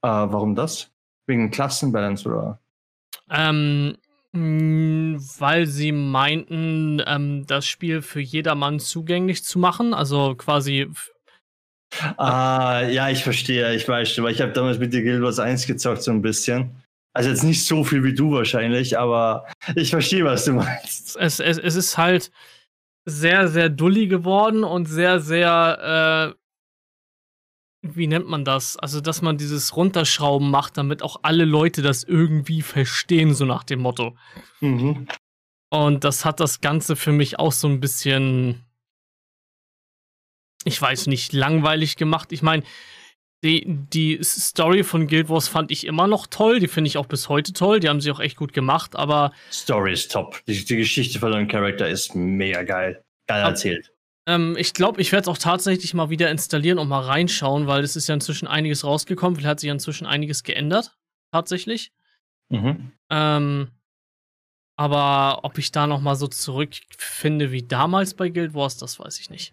Äh, warum das? Wegen Klassenbalance oder? Ähm, weil sie meinten, ähm, das Spiel für jedermann zugänglich zu machen, also quasi Ah, ja, ich verstehe, ich weiß schon, weil ich habe damals mit dir Guild Wars 1 gezockt, so ein bisschen. Also jetzt nicht so viel wie du wahrscheinlich, aber ich verstehe, was du meinst. Es, es, es ist halt sehr, sehr dully geworden und sehr, sehr, äh, wie nennt man das? Also, dass man dieses Runterschrauben macht, damit auch alle Leute das irgendwie verstehen, so nach dem Motto. Mhm. Und das hat das Ganze für mich auch so ein bisschen ich weiß nicht, langweilig gemacht. Ich meine, die, die Story von Guild Wars fand ich immer noch toll. Die finde ich auch bis heute toll. Die haben sie auch echt gut gemacht, aber. Story ist top. Die, die Geschichte von deinem Charakter ist mega geil. Geil erzählt. Ähm, ich glaube, ich werde es auch tatsächlich mal wieder installieren und mal reinschauen, weil es ist ja inzwischen einiges rausgekommen. Vielleicht hat sich ja inzwischen einiges geändert. Tatsächlich. Mhm. Ähm, aber ob ich da noch mal so zurückfinde wie damals bei Guild Wars, das weiß ich nicht.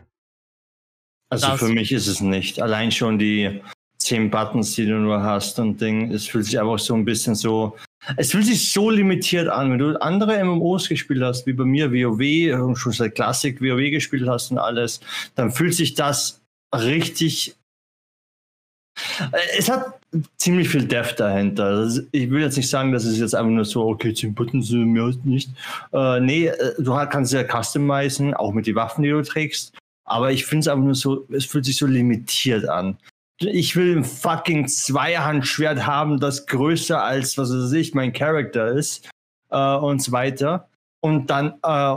Also das für mich ist es nicht. Allein schon die zehn Buttons, die du nur hast und Ding, es fühlt sich einfach so ein bisschen so. Es fühlt sich so limitiert an. Wenn du andere MMOs gespielt hast, wie bei mir WoW, und schon seit Klassik WoW gespielt hast und alles, dann fühlt sich das richtig. Es hat ziemlich viel Depth dahinter. Ich will jetzt nicht sagen, dass es jetzt einfach nur so, okay, 10 Buttons sind mehr nicht. Äh, nee, äh, du kannst ja customizen, auch mit den Waffen, die du trägst. Aber ich finde es einfach nur so, es fühlt sich so limitiert an. Ich will ein fucking Zweihandschwert haben, das größer als, was weiß ich, mein Charakter ist äh, und so weiter. Und dann, äh,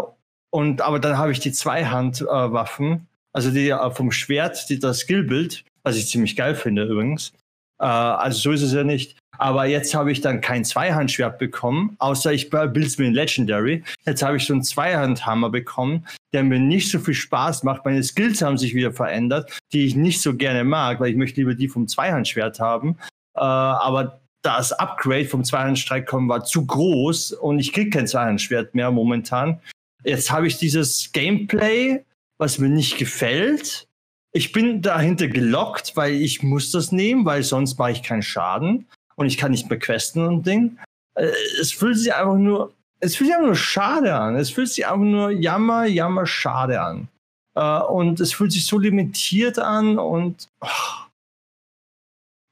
und aber dann habe ich die Zweihandwaffen, äh, also die äh, vom Schwert, die, das Skillbild, was ich ziemlich geil finde übrigens. Äh, also so ist es ja nicht. Aber jetzt habe ich dann kein Zweihandschwert bekommen, außer ich bild's mir in Legendary. Jetzt habe ich so einen Zweihandhammer bekommen, der mir nicht so viel Spaß macht. Meine Skills haben sich wieder verändert, die ich nicht so gerne mag, weil ich möchte lieber die vom Zweihandschwert haben. Äh, aber das Upgrade vom Zweihandstreitkommen war zu groß und ich kriege kein Zweihandschwert mehr momentan. Jetzt habe ich dieses Gameplay, was mir nicht gefällt. Ich bin dahinter gelockt, weil ich muss das nehmen, weil sonst mache ich keinen Schaden und ich kann nicht mehr questen und Ding. Äh, es fühlt sich einfach nur, es fühlt sich einfach nur schade an. Es fühlt sich einfach nur jammer, jammer, schade an. Äh, und es fühlt sich so limitiert an und oh,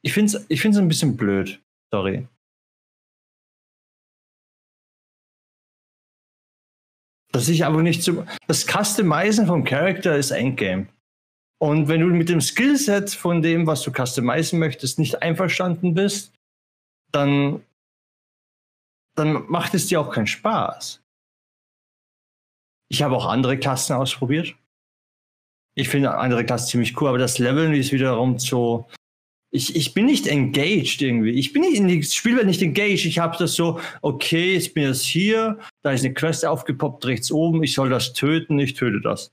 ich finde es ich find's ein bisschen blöd. Sorry. Dass ich aber nicht so. Das Customizen vom Charakter ist Endgame. Und wenn du mit dem Skillset von dem, was du customizen möchtest, nicht einverstanden bist, dann, dann macht es dir auch keinen Spaß. Ich habe auch andere Klassen ausprobiert. Ich finde andere Klassen ziemlich cool, aber das Leveln ist wiederum so, ich, ich bin nicht engaged irgendwie. Ich bin nicht in die Spielwelt nicht engaged. Ich habe das so, okay, jetzt bin ich jetzt hier, da ist eine Quest aufgepoppt rechts oben, ich soll das töten, ich töte das.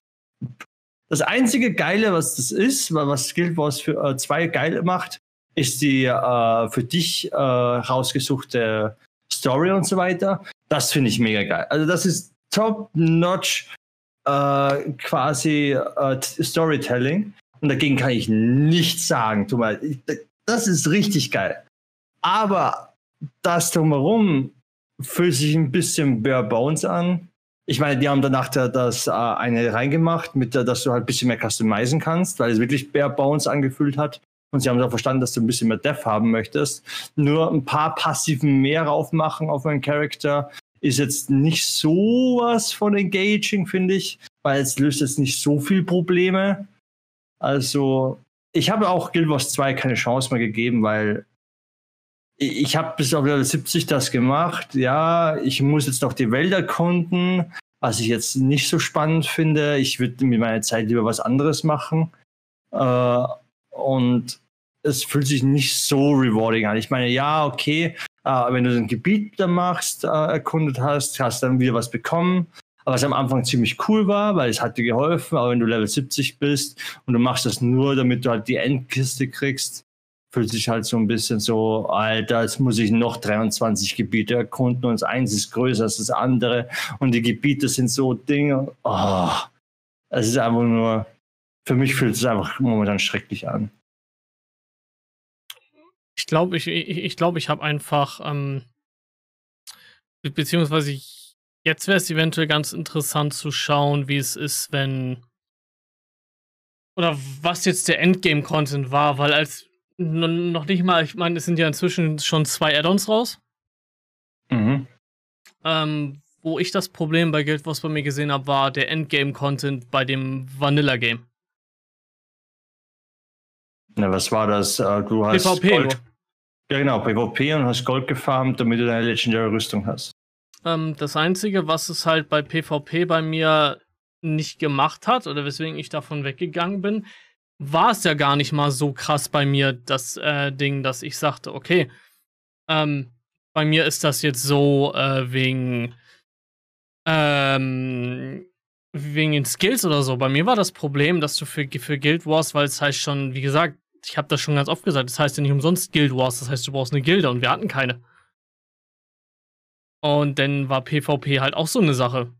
Das einzige Geile, was das ist, was Guild Wars für äh, zwei geil macht, ist die äh, für dich äh, rausgesuchte Story und so weiter. Das finde ich mega geil. Also das ist top-notch äh, quasi äh, Storytelling. Und dagegen kann ich nichts sagen. Tu mal, das ist richtig geil. Aber das drumherum fühlt sich ein bisschen Bare Bones an. Ich meine, die haben danach da, das äh, eine reingemacht, mit der, dass du halt ein bisschen mehr customizen kannst, weil es wirklich Bare Bones angefühlt hat. Und sie haben auch verstanden, dass du ein bisschen mehr Dev haben möchtest. Nur ein paar Passiven mehr raufmachen auf meinen Charakter ist jetzt nicht so was von engaging, finde ich, weil es löst jetzt nicht so viel Probleme. Also, ich habe auch Guild Wars 2 keine Chance mehr gegeben, weil ich habe bis auf Level 70 das gemacht. Ja, ich muss jetzt noch die Welt erkunden, was ich jetzt nicht so spannend finde. Ich würde mit meiner Zeit lieber was anderes machen. Äh, und es fühlt sich nicht so rewarding an. Ich meine, ja, okay, äh, wenn du ein Gebiet da machst, äh, erkundet hast, hast dann wieder was bekommen was am Anfang ziemlich cool war, weil es hat dir geholfen, aber wenn du Level 70 bist und du machst das nur, damit du halt die Endkiste kriegst, fühlt sich halt so ein bisschen so, Alter, jetzt muss ich noch 23 Gebiete erkunden und das eins ist größer als das andere und die Gebiete sind so Dinge. Oh, es ist einfach nur, für mich fühlt es einfach momentan schrecklich an. Ich glaube, ich, ich, ich, glaub, ich habe einfach, ähm, beziehungsweise ich Jetzt wäre es eventuell ganz interessant zu schauen, wie es ist, wenn. Oder was jetzt der Endgame-Content war, weil als noch nicht mal, ich meine, es sind ja inzwischen schon zwei Add-ons raus. Mhm. Ähm, wo ich das Problem bei Guild Wars bei mir gesehen habe, war der Endgame-Content bei dem Vanilla-Game. Na, was war das? Äh, du hast PvP Gold. Ja, genau, PvP und hast Gold gefarmt, damit du deine Legendary Rüstung hast. Ähm, das Einzige, was es halt bei PvP bei mir nicht gemacht hat oder weswegen ich davon weggegangen bin, war es ja gar nicht mal so krass bei mir, das äh, Ding, dass ich sagte, okay, ähm, bei mir ist das jetzt so äh, wegen ähm, wegen den Skills oder so. Bei mir war das Problem, dass du für, für Guild Wars, weil es heißt schon, wie gesagt, ich habe das schon ganz oft gesagt, das heißt ja nicht umsonst Guild Wars, das heißt, du brauchst eine Gilde und wir hatten keine. Und dann war PvP halt auch so eine Sache.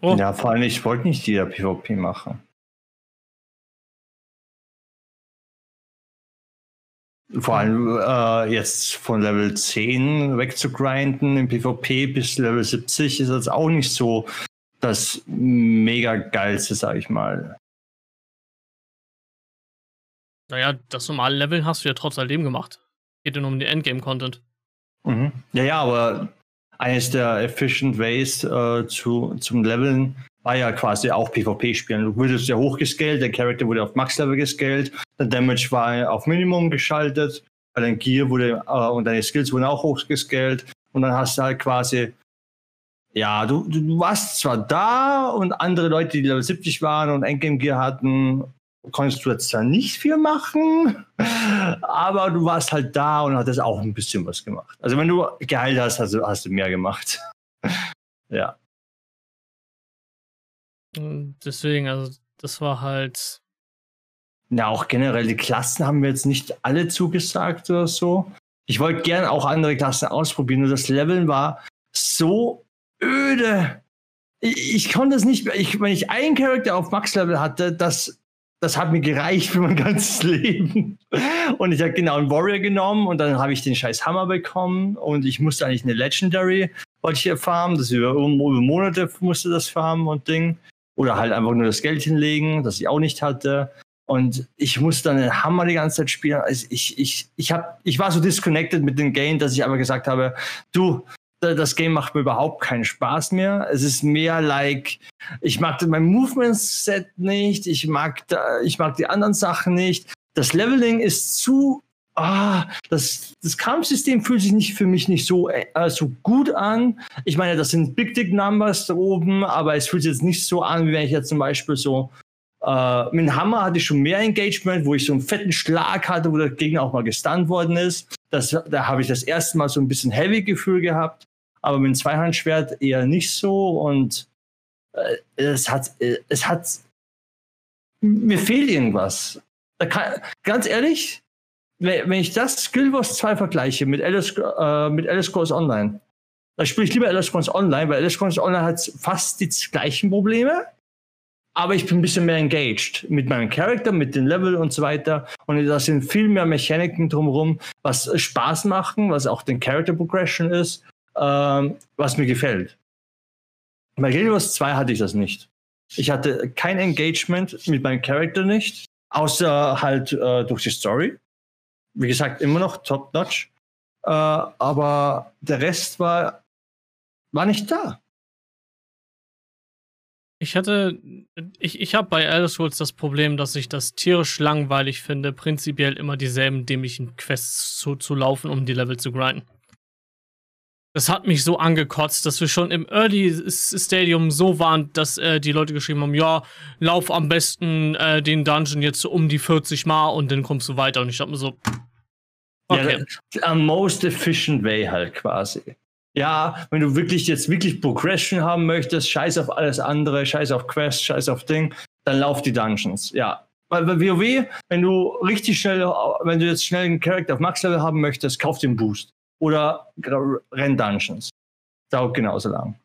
Oh. Ja, vor allem, ich wollte nicht jeder PvP machen. Vor allem äh, jetzt von Level 10 wegzugrinden im PvP bis Level 70 ist jetzt auch nicht so das mega geilste, sag ich mal. Naja, das normale Leveln hast du ja trotz alledem gemacht. Geht ja nur um den Endgame-Content. Mhm. Ja, ja, aber eines der efficient ways äh, zu, zum Leveln war ja quasi auch PvP-Spielen. Du wurdest ja hochgescaled, der Charakter wurde auf Max-Level gescaled, der Damage war auf Minimum geschaltet, dein Gear wurde äh, und deine Skills wurden auch hochgescaled und dann hast du halt quasi ja, du, du warst zwar da und andere Leute, die Level 70 waren und Endgame Gear hatten, konntest du jetzt zwar nicht viel machen, aber du warst halt da und hattest auch ein bisschen was gemacht. Also wenn du geheilt hast, hast du, hast du mehr gemacht. ja. Deswegen, also das war halt. Ja, auch generell die Klassen haben mir jetzt nicht alle zugesagt oder so. Ich wollte gerne auch andere Klassen ausprobieren, nur das Leveln war so öde. Ich, ich konnte es nicht, ich, wenn ich einen Charakter auf Max-Level hatte, das das hat mir gereicht für mein ganzes Leben. Und ich habe genau einen Warrior genommen und dann habe ich den scheiß Hammer bekommen und ich musste eigentlich eine Legendary, wollte ich hier farmen, das über, über Monate musste das farmen und Ding. Oder halt einfach nur das Geld hinlegen, das ich auch nicht hatte. Und ich musste dann den Hammer die ganze Zeit spielen. Also ich, ich, ich, hab, ich war so disconnected mit dem Game, dass ich aber gesagt habe, du, das Game macht mir überhaupt keinen Spaß mehr. Es ist mehr like, ich mag mein Movement-Set nicht, ich mag, da, ich mag die anderen Sachen nicht. Das Leveling ist zu, ah, das, das Kampfsystem fühlt sich nicht für mich nicht so, äh, so gut an. Ich meine, das sind Big Dick Numbers da oben, aber es fühlt sich jetzt nicht so an, wie wenn ich jetzt zum Beispiel so Äh, mit dem Hammer hatte ich schon mehr Engagement, wo ich so einen fetten Schlag hatte, wo der Gegner auch mal gestunt worden ist. Das, da habe ich das erste Mal so ein bisschen Heavy-Gefühl gehabt, aber mit dem Zweihandschwert eher nicht so und äh, es hat, äh, es hat, mir fehlt irgendwas. Kann, ganz ehrlich, wenn ich das Skill Wars 2 vergleiche mit Alice, äh, mit Alice Scrolls Online, da spiele ich lieber Alice Scrolls Online, weil Alice Scrolls Online hat fast die gleichen Probleme, aber ich bin ein bisschen mehr engaged mit meinem Charakter, mit den Level und so weiter. Und da sind viel mehr Mechaniken drumherum, was Spaß machen, was auch den Character Progression ist, ähm, was mir gefällt. Bei Guild Wars 2 hatte ich das nicht. Ich hatte kein Engagement mit meinem Charakter nicht, außer halt äh, durch die Story. Wie gesagt, immer noch top-notch. Äh, aber der Rest war, war nicht da. Ich hatte, ich, ich habe bei Elder Scrolls das Problem, dass ich das tierisch langweilig finde, prinzipiell immer dieselben dämlichen Quests zu, zu laufen, um die Level zu grinden. Das hat mich so angekotzt, dass wir schon im Early Stadium so waren, dass äh, die Leute geschrieben haben, ja, lauf am besten äh, den Dungeon jetzt so um die 40 Mal und dann kommst du weiter. Und ich hab mir so, okay. Ja, am most efficient way halt quasi ja, wenn du wirklich jetzt wirklich Progression haben möchtest, scheiß auf alles andere, scheiß auf Quest, scheiß auf Ding, dann lauf die Dungeons. Ja. Weil bei WoW, wenn du richtig schnell, wenn du jetzt schnell einen Charakter auf Max-Level haben möchtest, kauf den Boost. Oder renn Dungeons. Dauert genauso lang.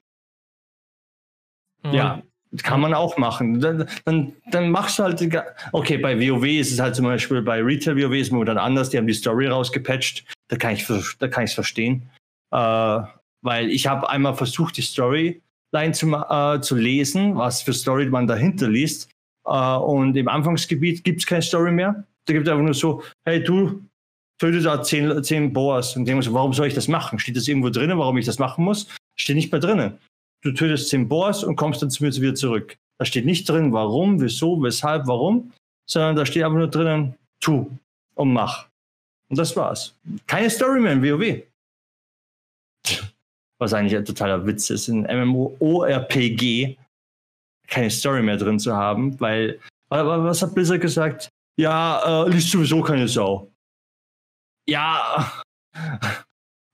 Mhm. Ja, kann man auch machen. Dann, dann, dann machst du halt, okay, bei WoW ist es halt zum Beispiel, bei Retail WoW ist es dann anders, die haben die Story rausgepatcht, da kann ich es verstehen. Äh, weil ich habe einmal versucht, die Storyline zu, äh, zu lesen, was für Story man dahinter liest. Äh, und im Anfangsgebiet gibt es keine Story mehr. Da gibt es einfach nur so, hey du, töte da zehn, zehn Boas. Und denke warum soll ich das machen? Steht das irgendwo drinnen, warum ich das machen muss? Steht nicht mehr drinnen. Du tötest zehn Boas und kommst dann zu mir wieder zurück. Da steht nicht drin, warum, wieso, weshalb, warum, sondern da steht einfach nur drinnen, tu und mach. Und das war's. Keine Story mehr in WoW was eigentlich ein totaler Witz ist, in MMORPG keine Story mehr drin zu haben, weil, was hat Blizzard gesagt? Ja, äh, liest sowieso keine Sau. Ja,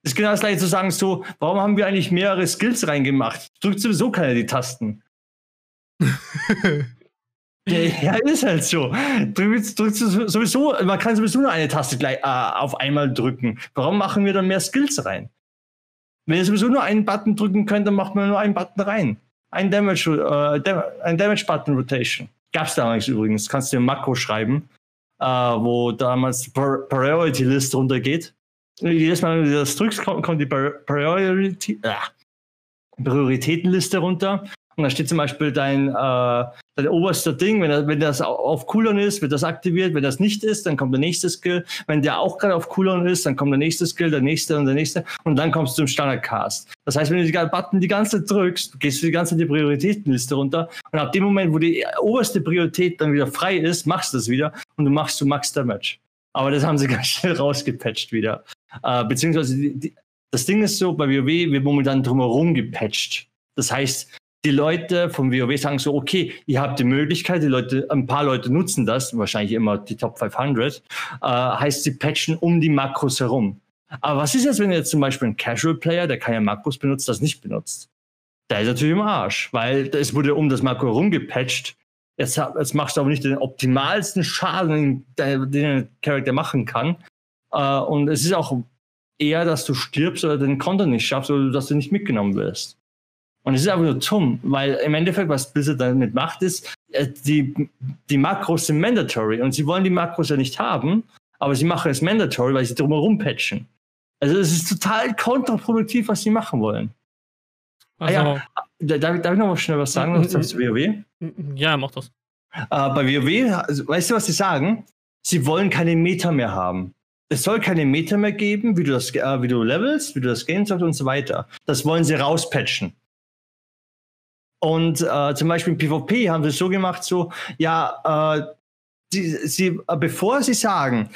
ist genau das gleiche zu sagen, so, warum haben wir eigentlich mehrere Skills reingemacht? Drückt sowieso keiner die Tasten. ja, ja, ist halt so. Drückt, drückt sowieso, man kann sowieso nur eine Taste gleich, äh, auf einmal drücken. Warum machen wir dann mehr Skills rein? Wenn ihr sowieso nur einen Button drücken könnt, dann macht man nur einen Button rein. Ein Damage, äh, ein Damage Button Rotation. Gab's damals übrigens. Kannst du ein Makro schreiben, äh, wo damals die Priority List runtergeht. Jedes Mal, wenn du das drückst, kommt, kommt die Priority, äh, Prioritätenliste runter. Und da steht zum Beispiel dein, äh, dein oberster Ding, wenn, wenn das auf Cooldown ist, wird das aktiviert. Wenn das nicht ist, dann kommt der nächste Skill. Wenn der auch gerade auf Cooldown ist, dann kommt der nächste Skill, der nächste und der nächste. Und dann kommst du zum Standardcast. Das heißt, wenn du die Button die ganze Zeit drückst, gehst du die ganze Zeit die Prioritätenliste runter. Und ab dem Moment, wo die oberste Priorität dann wieder frei ist, machst du das wieder und du machst zu Max Damage. Aber das haben sie ganz schnell rausgepatcht wieder. Äh, beziehungsweise die, die, das Ding ist so, bei WoW wird momentan drumherum gepatcht. Das heißt, die Leute vom WoW sagen so, okay, ihr habt die Möglichkeit, die Leute, ein paar Leute nutzen das, wahrscheinlich immer die Top 500, äh, heißt, sie patchen um die Makros herum. Aber was ist jetzt, wenn jetzt zum Beispiel ein Casual Player, der keine Makros benutzt, das nicht benutzt? Der ist natürlich im Arsch, weil es wurde um das Makro herum gepatcht. Jetzt, jetzt machst du aber nicht den optimalsten Schaden, den ein Charakter machen kann. Äh, und es ist auch eher, dass du stirbst oder den Content nicht schaffst oder dass du nicht mitgenommen wirst. Und es ist einfach nur dumm, weil im Endeffekt, was Blizzard damit macht, ist, äh, die, die Makros sind mandatory und sie wollen die Makros ja nicht haben, aber sie machen es mandatory, weil sie drumherum patchen. Also es ist total kontraproduktiv, was sie machen wollen. Also, ah ja, darf, darf ich noch mal schnell was sagen noch zu WoW? Ja, mach das. Äh, bei WoW, also, weißt du, was sie sagen? Sie wollen keine Meta mehr haben. Es soll keine Meta mehr geben, wie du das, äh, wie du levelst, wie du das Game und so weiter. Das wollen sie rauspatchen. Und äh, zum Beispiel im PvP haben sie es so gemacht, so, ja, äh, sie, sie, äh, bevor sie sagen,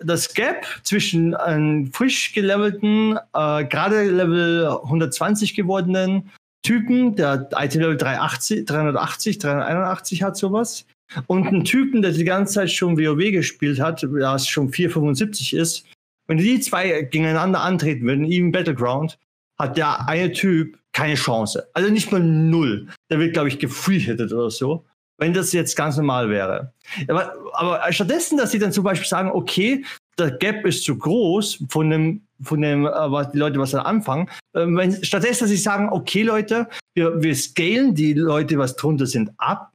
das Gap zwischen einem frisch gelevelten, äh, gerade Level 120 gewordenen Typen, der IT-Level 380, 380, 381 hat sowas, und einen Typen, der die ganze Zeit schon WoW gespielt hat, der schon 475 ist, wenn die zwei gegeneinander antreten würden, ihm Battleground, hat der eine Typ keine Chance. Also nicht mal null. Der wird, glaube ich, gefreehittet oder so, wenn das jetzt ganz normal wäre. Aber, aber stattdessen, dass sie dann zum Beispiel sagen, okay, der Gap ist zu groß von dem, von dem, äh, was die Leute was da anfangen. Ähm, wenn, stattdessen, dass sie sagen, okay, Leute, wir, wir scalen die Leute, was drunter sind, ab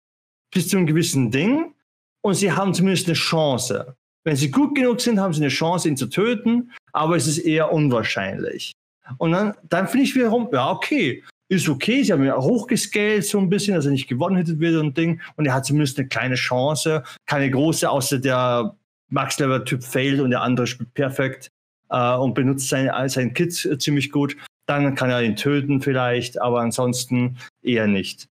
bis zu einem gewissen Ding und sie haben zumindest eine Chance. Wenn sie gut genug sind, haben sie eine Chance, ihn zu töten, aber es ist eher unwahrscheinlich. Und dann, dann finde ich wiederum, ja, okay, ist okay. Sie haben auch hochgescaled so ein bisschen, dass er nicht gewonnen hätte wird und Ding. Und er hat zumindest eine kleine Chance. Keine große, außer der Max-Level-Typ failt und der andere spielt perfekt äh, und benutzt sein, sein Kit ziemlich gut. Dann kann er ihn töten vielleicht, aber ansonsten eher nicht.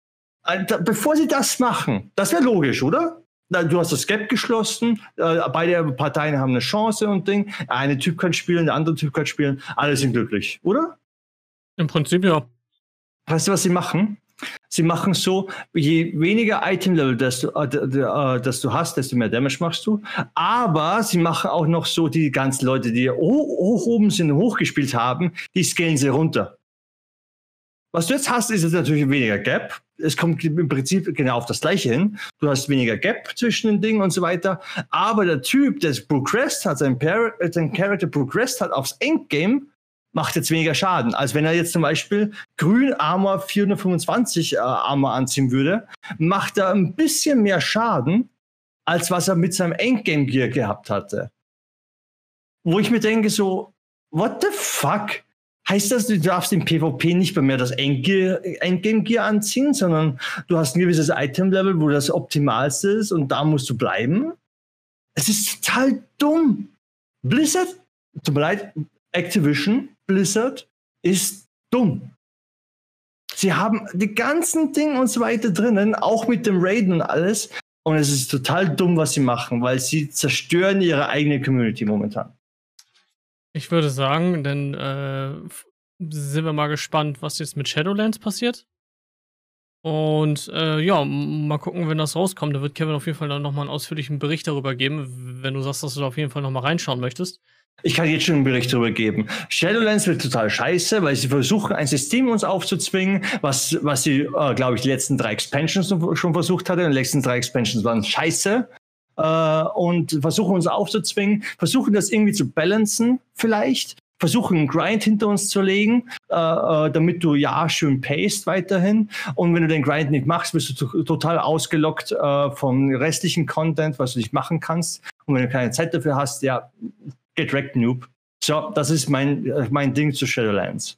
Also, bevor sie das machen, das wäre logisch, oder? Du hast das Gap geschlossen, äh, beide Parteien haben eine Chance und Ding. Eine Typ kann spielen, der andere Typ kann spielen, alle sind glücklich, oder? Im Prinzip ja. Weißt du, was sie machen? Sie machen so, je weniger Item-Level das du, äh, äh, das du hast, desto mehr Damage machst du. Aber sie machen auch noch so, die ganzen Leute, die hoch, hoch oben sind, hochgespielt haben, die scalen sie runter. Was du jetzt hast, ist jetzt natürlich weniger Gap. Es kommt im Prinzip genau auf das Gleiche hin. Du hast weniger Gap zwischen den Dingen und so weiter. Aber der Typ, der progressed hat, sein, sein Character progressed hat aufs Endgame, macht jetzt weniger Schaden, als wenn er jetzt zum Beispiel grün Armor 425 äh, Armor anziehen würde, macht er ein bisschen mehr Schaden, als was er mit seinem Endgame Gear gehabt hatte. Wo ich mir denke so, what the fuck? Heißt das, du darfst im PvP nicht mehr das Endgame Gear anziehen, sondern du hast ein gewisses Item Level, wo das optimalste ist und da musst du bleiben? Es ist total dumm. Blizzard, tut mir leid, Activision Blizzard ist dumm. Sie haben die ganzen Dinge und so weiter drinnen, auch mit dem Raiden und alles. Und es ist total dumm, was sie machen, weil sie zerstören ihre eigene Community momentan. Ich würde sagen, denn äh, sind wir mal gespannt, was jetzt mit Shadowlands passiert. Und äh, ja, mal gucken, wenn das rauskommt. Da wird Kevin auf jeden Fall dann nochmal einen ausführlichen Bericht darüber geben, wenn du sagst, dass du da auf jeden Fall nochmal reinschauen möchtest. Ich kann jetzt schon einen Bericht darüber geben. Shadowlands wird total scheiße, weil sie versuchen, ein System uns aufzuzwingen, was, was sie, äh, glaube ich, die letzten drei Expansions schon versucht hatte. Die letzten drei Expansions waren scheiße. Äh, und versuchen uns aufzuzwingen, versuchen das irgendwie zu balancen, vielleicht. Versuchen einen Grind hinter uns zu legen, äh, äh damit du ja schön payst weiterhin. Und wenn du den Grind nicht machst, bist du total ausgelockt äh, vom restlichen Content, was du nicht machen kannst. Und wenn du keine Zeit dafür hast, ja, Get wrecked, Noob. So, das ist mein, äh, mein Ding zu Shadowlands.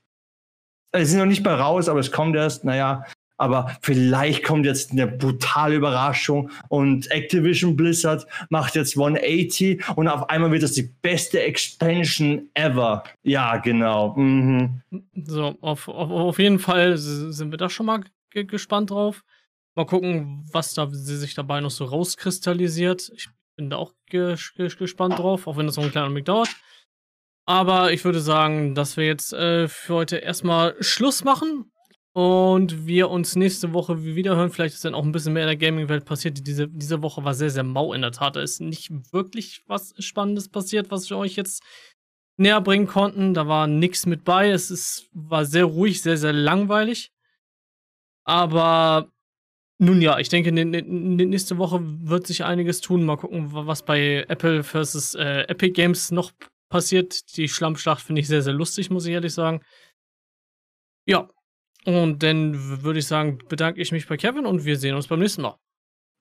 Es ist noch nicht mal raus, aber es kommt erst, naja, aber vielleicht kommt jetzt eine brutale Überraschung und Activision Blizzard macht jetzt 180 und auf einmal wird das die beste Expansion ever. Ja, genau. Mhm. So, auf, auf, auf jeden Fall sind wir da schon mal gespannt drauf. Mal gucken, was da sich dabei noch so rauskristallisiert. Ich bin da auch ges ges gespannt drauf, auch wenn das noch einen kleinen Augenblick dauert. Aber ich würde sagen, dass wir jetzt äh, für heute erstmal Schluss machen und wir uns nächste Woche wieder hören. Vielleicht ist dann auch ein bisschen mehr in der Gaming-Welt passiert. Diese, diese Woche war sehr, sehr mau in der Tat. Da ist nicht wirklich was Spannendes passiert, was wir euch jetzt näher bringen konnten. Da war nichts mit bei. Es ist, war sehr ruhig, sehr, sehr langweilig. Aber nun ja, ich denke, nächste Woche wird sich einiges tun. Mal gucken, was bei Apple versus äh, Epic Games noch passiert. Die Schlammschlacht finde ich sehr, sehr lustig, muss ich ehrlich sagen. Ja, und dann würde ich sagen, bedanke ich mich bei Kevin und wir sehen uns beim nächsten Mal.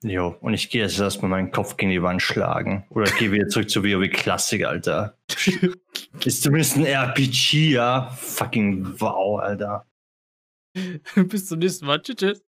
Jo, und ich gehe jetzt erstmal meinen Kopf gegen die Wand schlagen. Oder gehe wieder zurück zu WoW Classic, Alter. Ist zumindest ein RPG, ja. Fucking wow, Alter. Bis zum nächsten Mal. Tschüss. tschüss.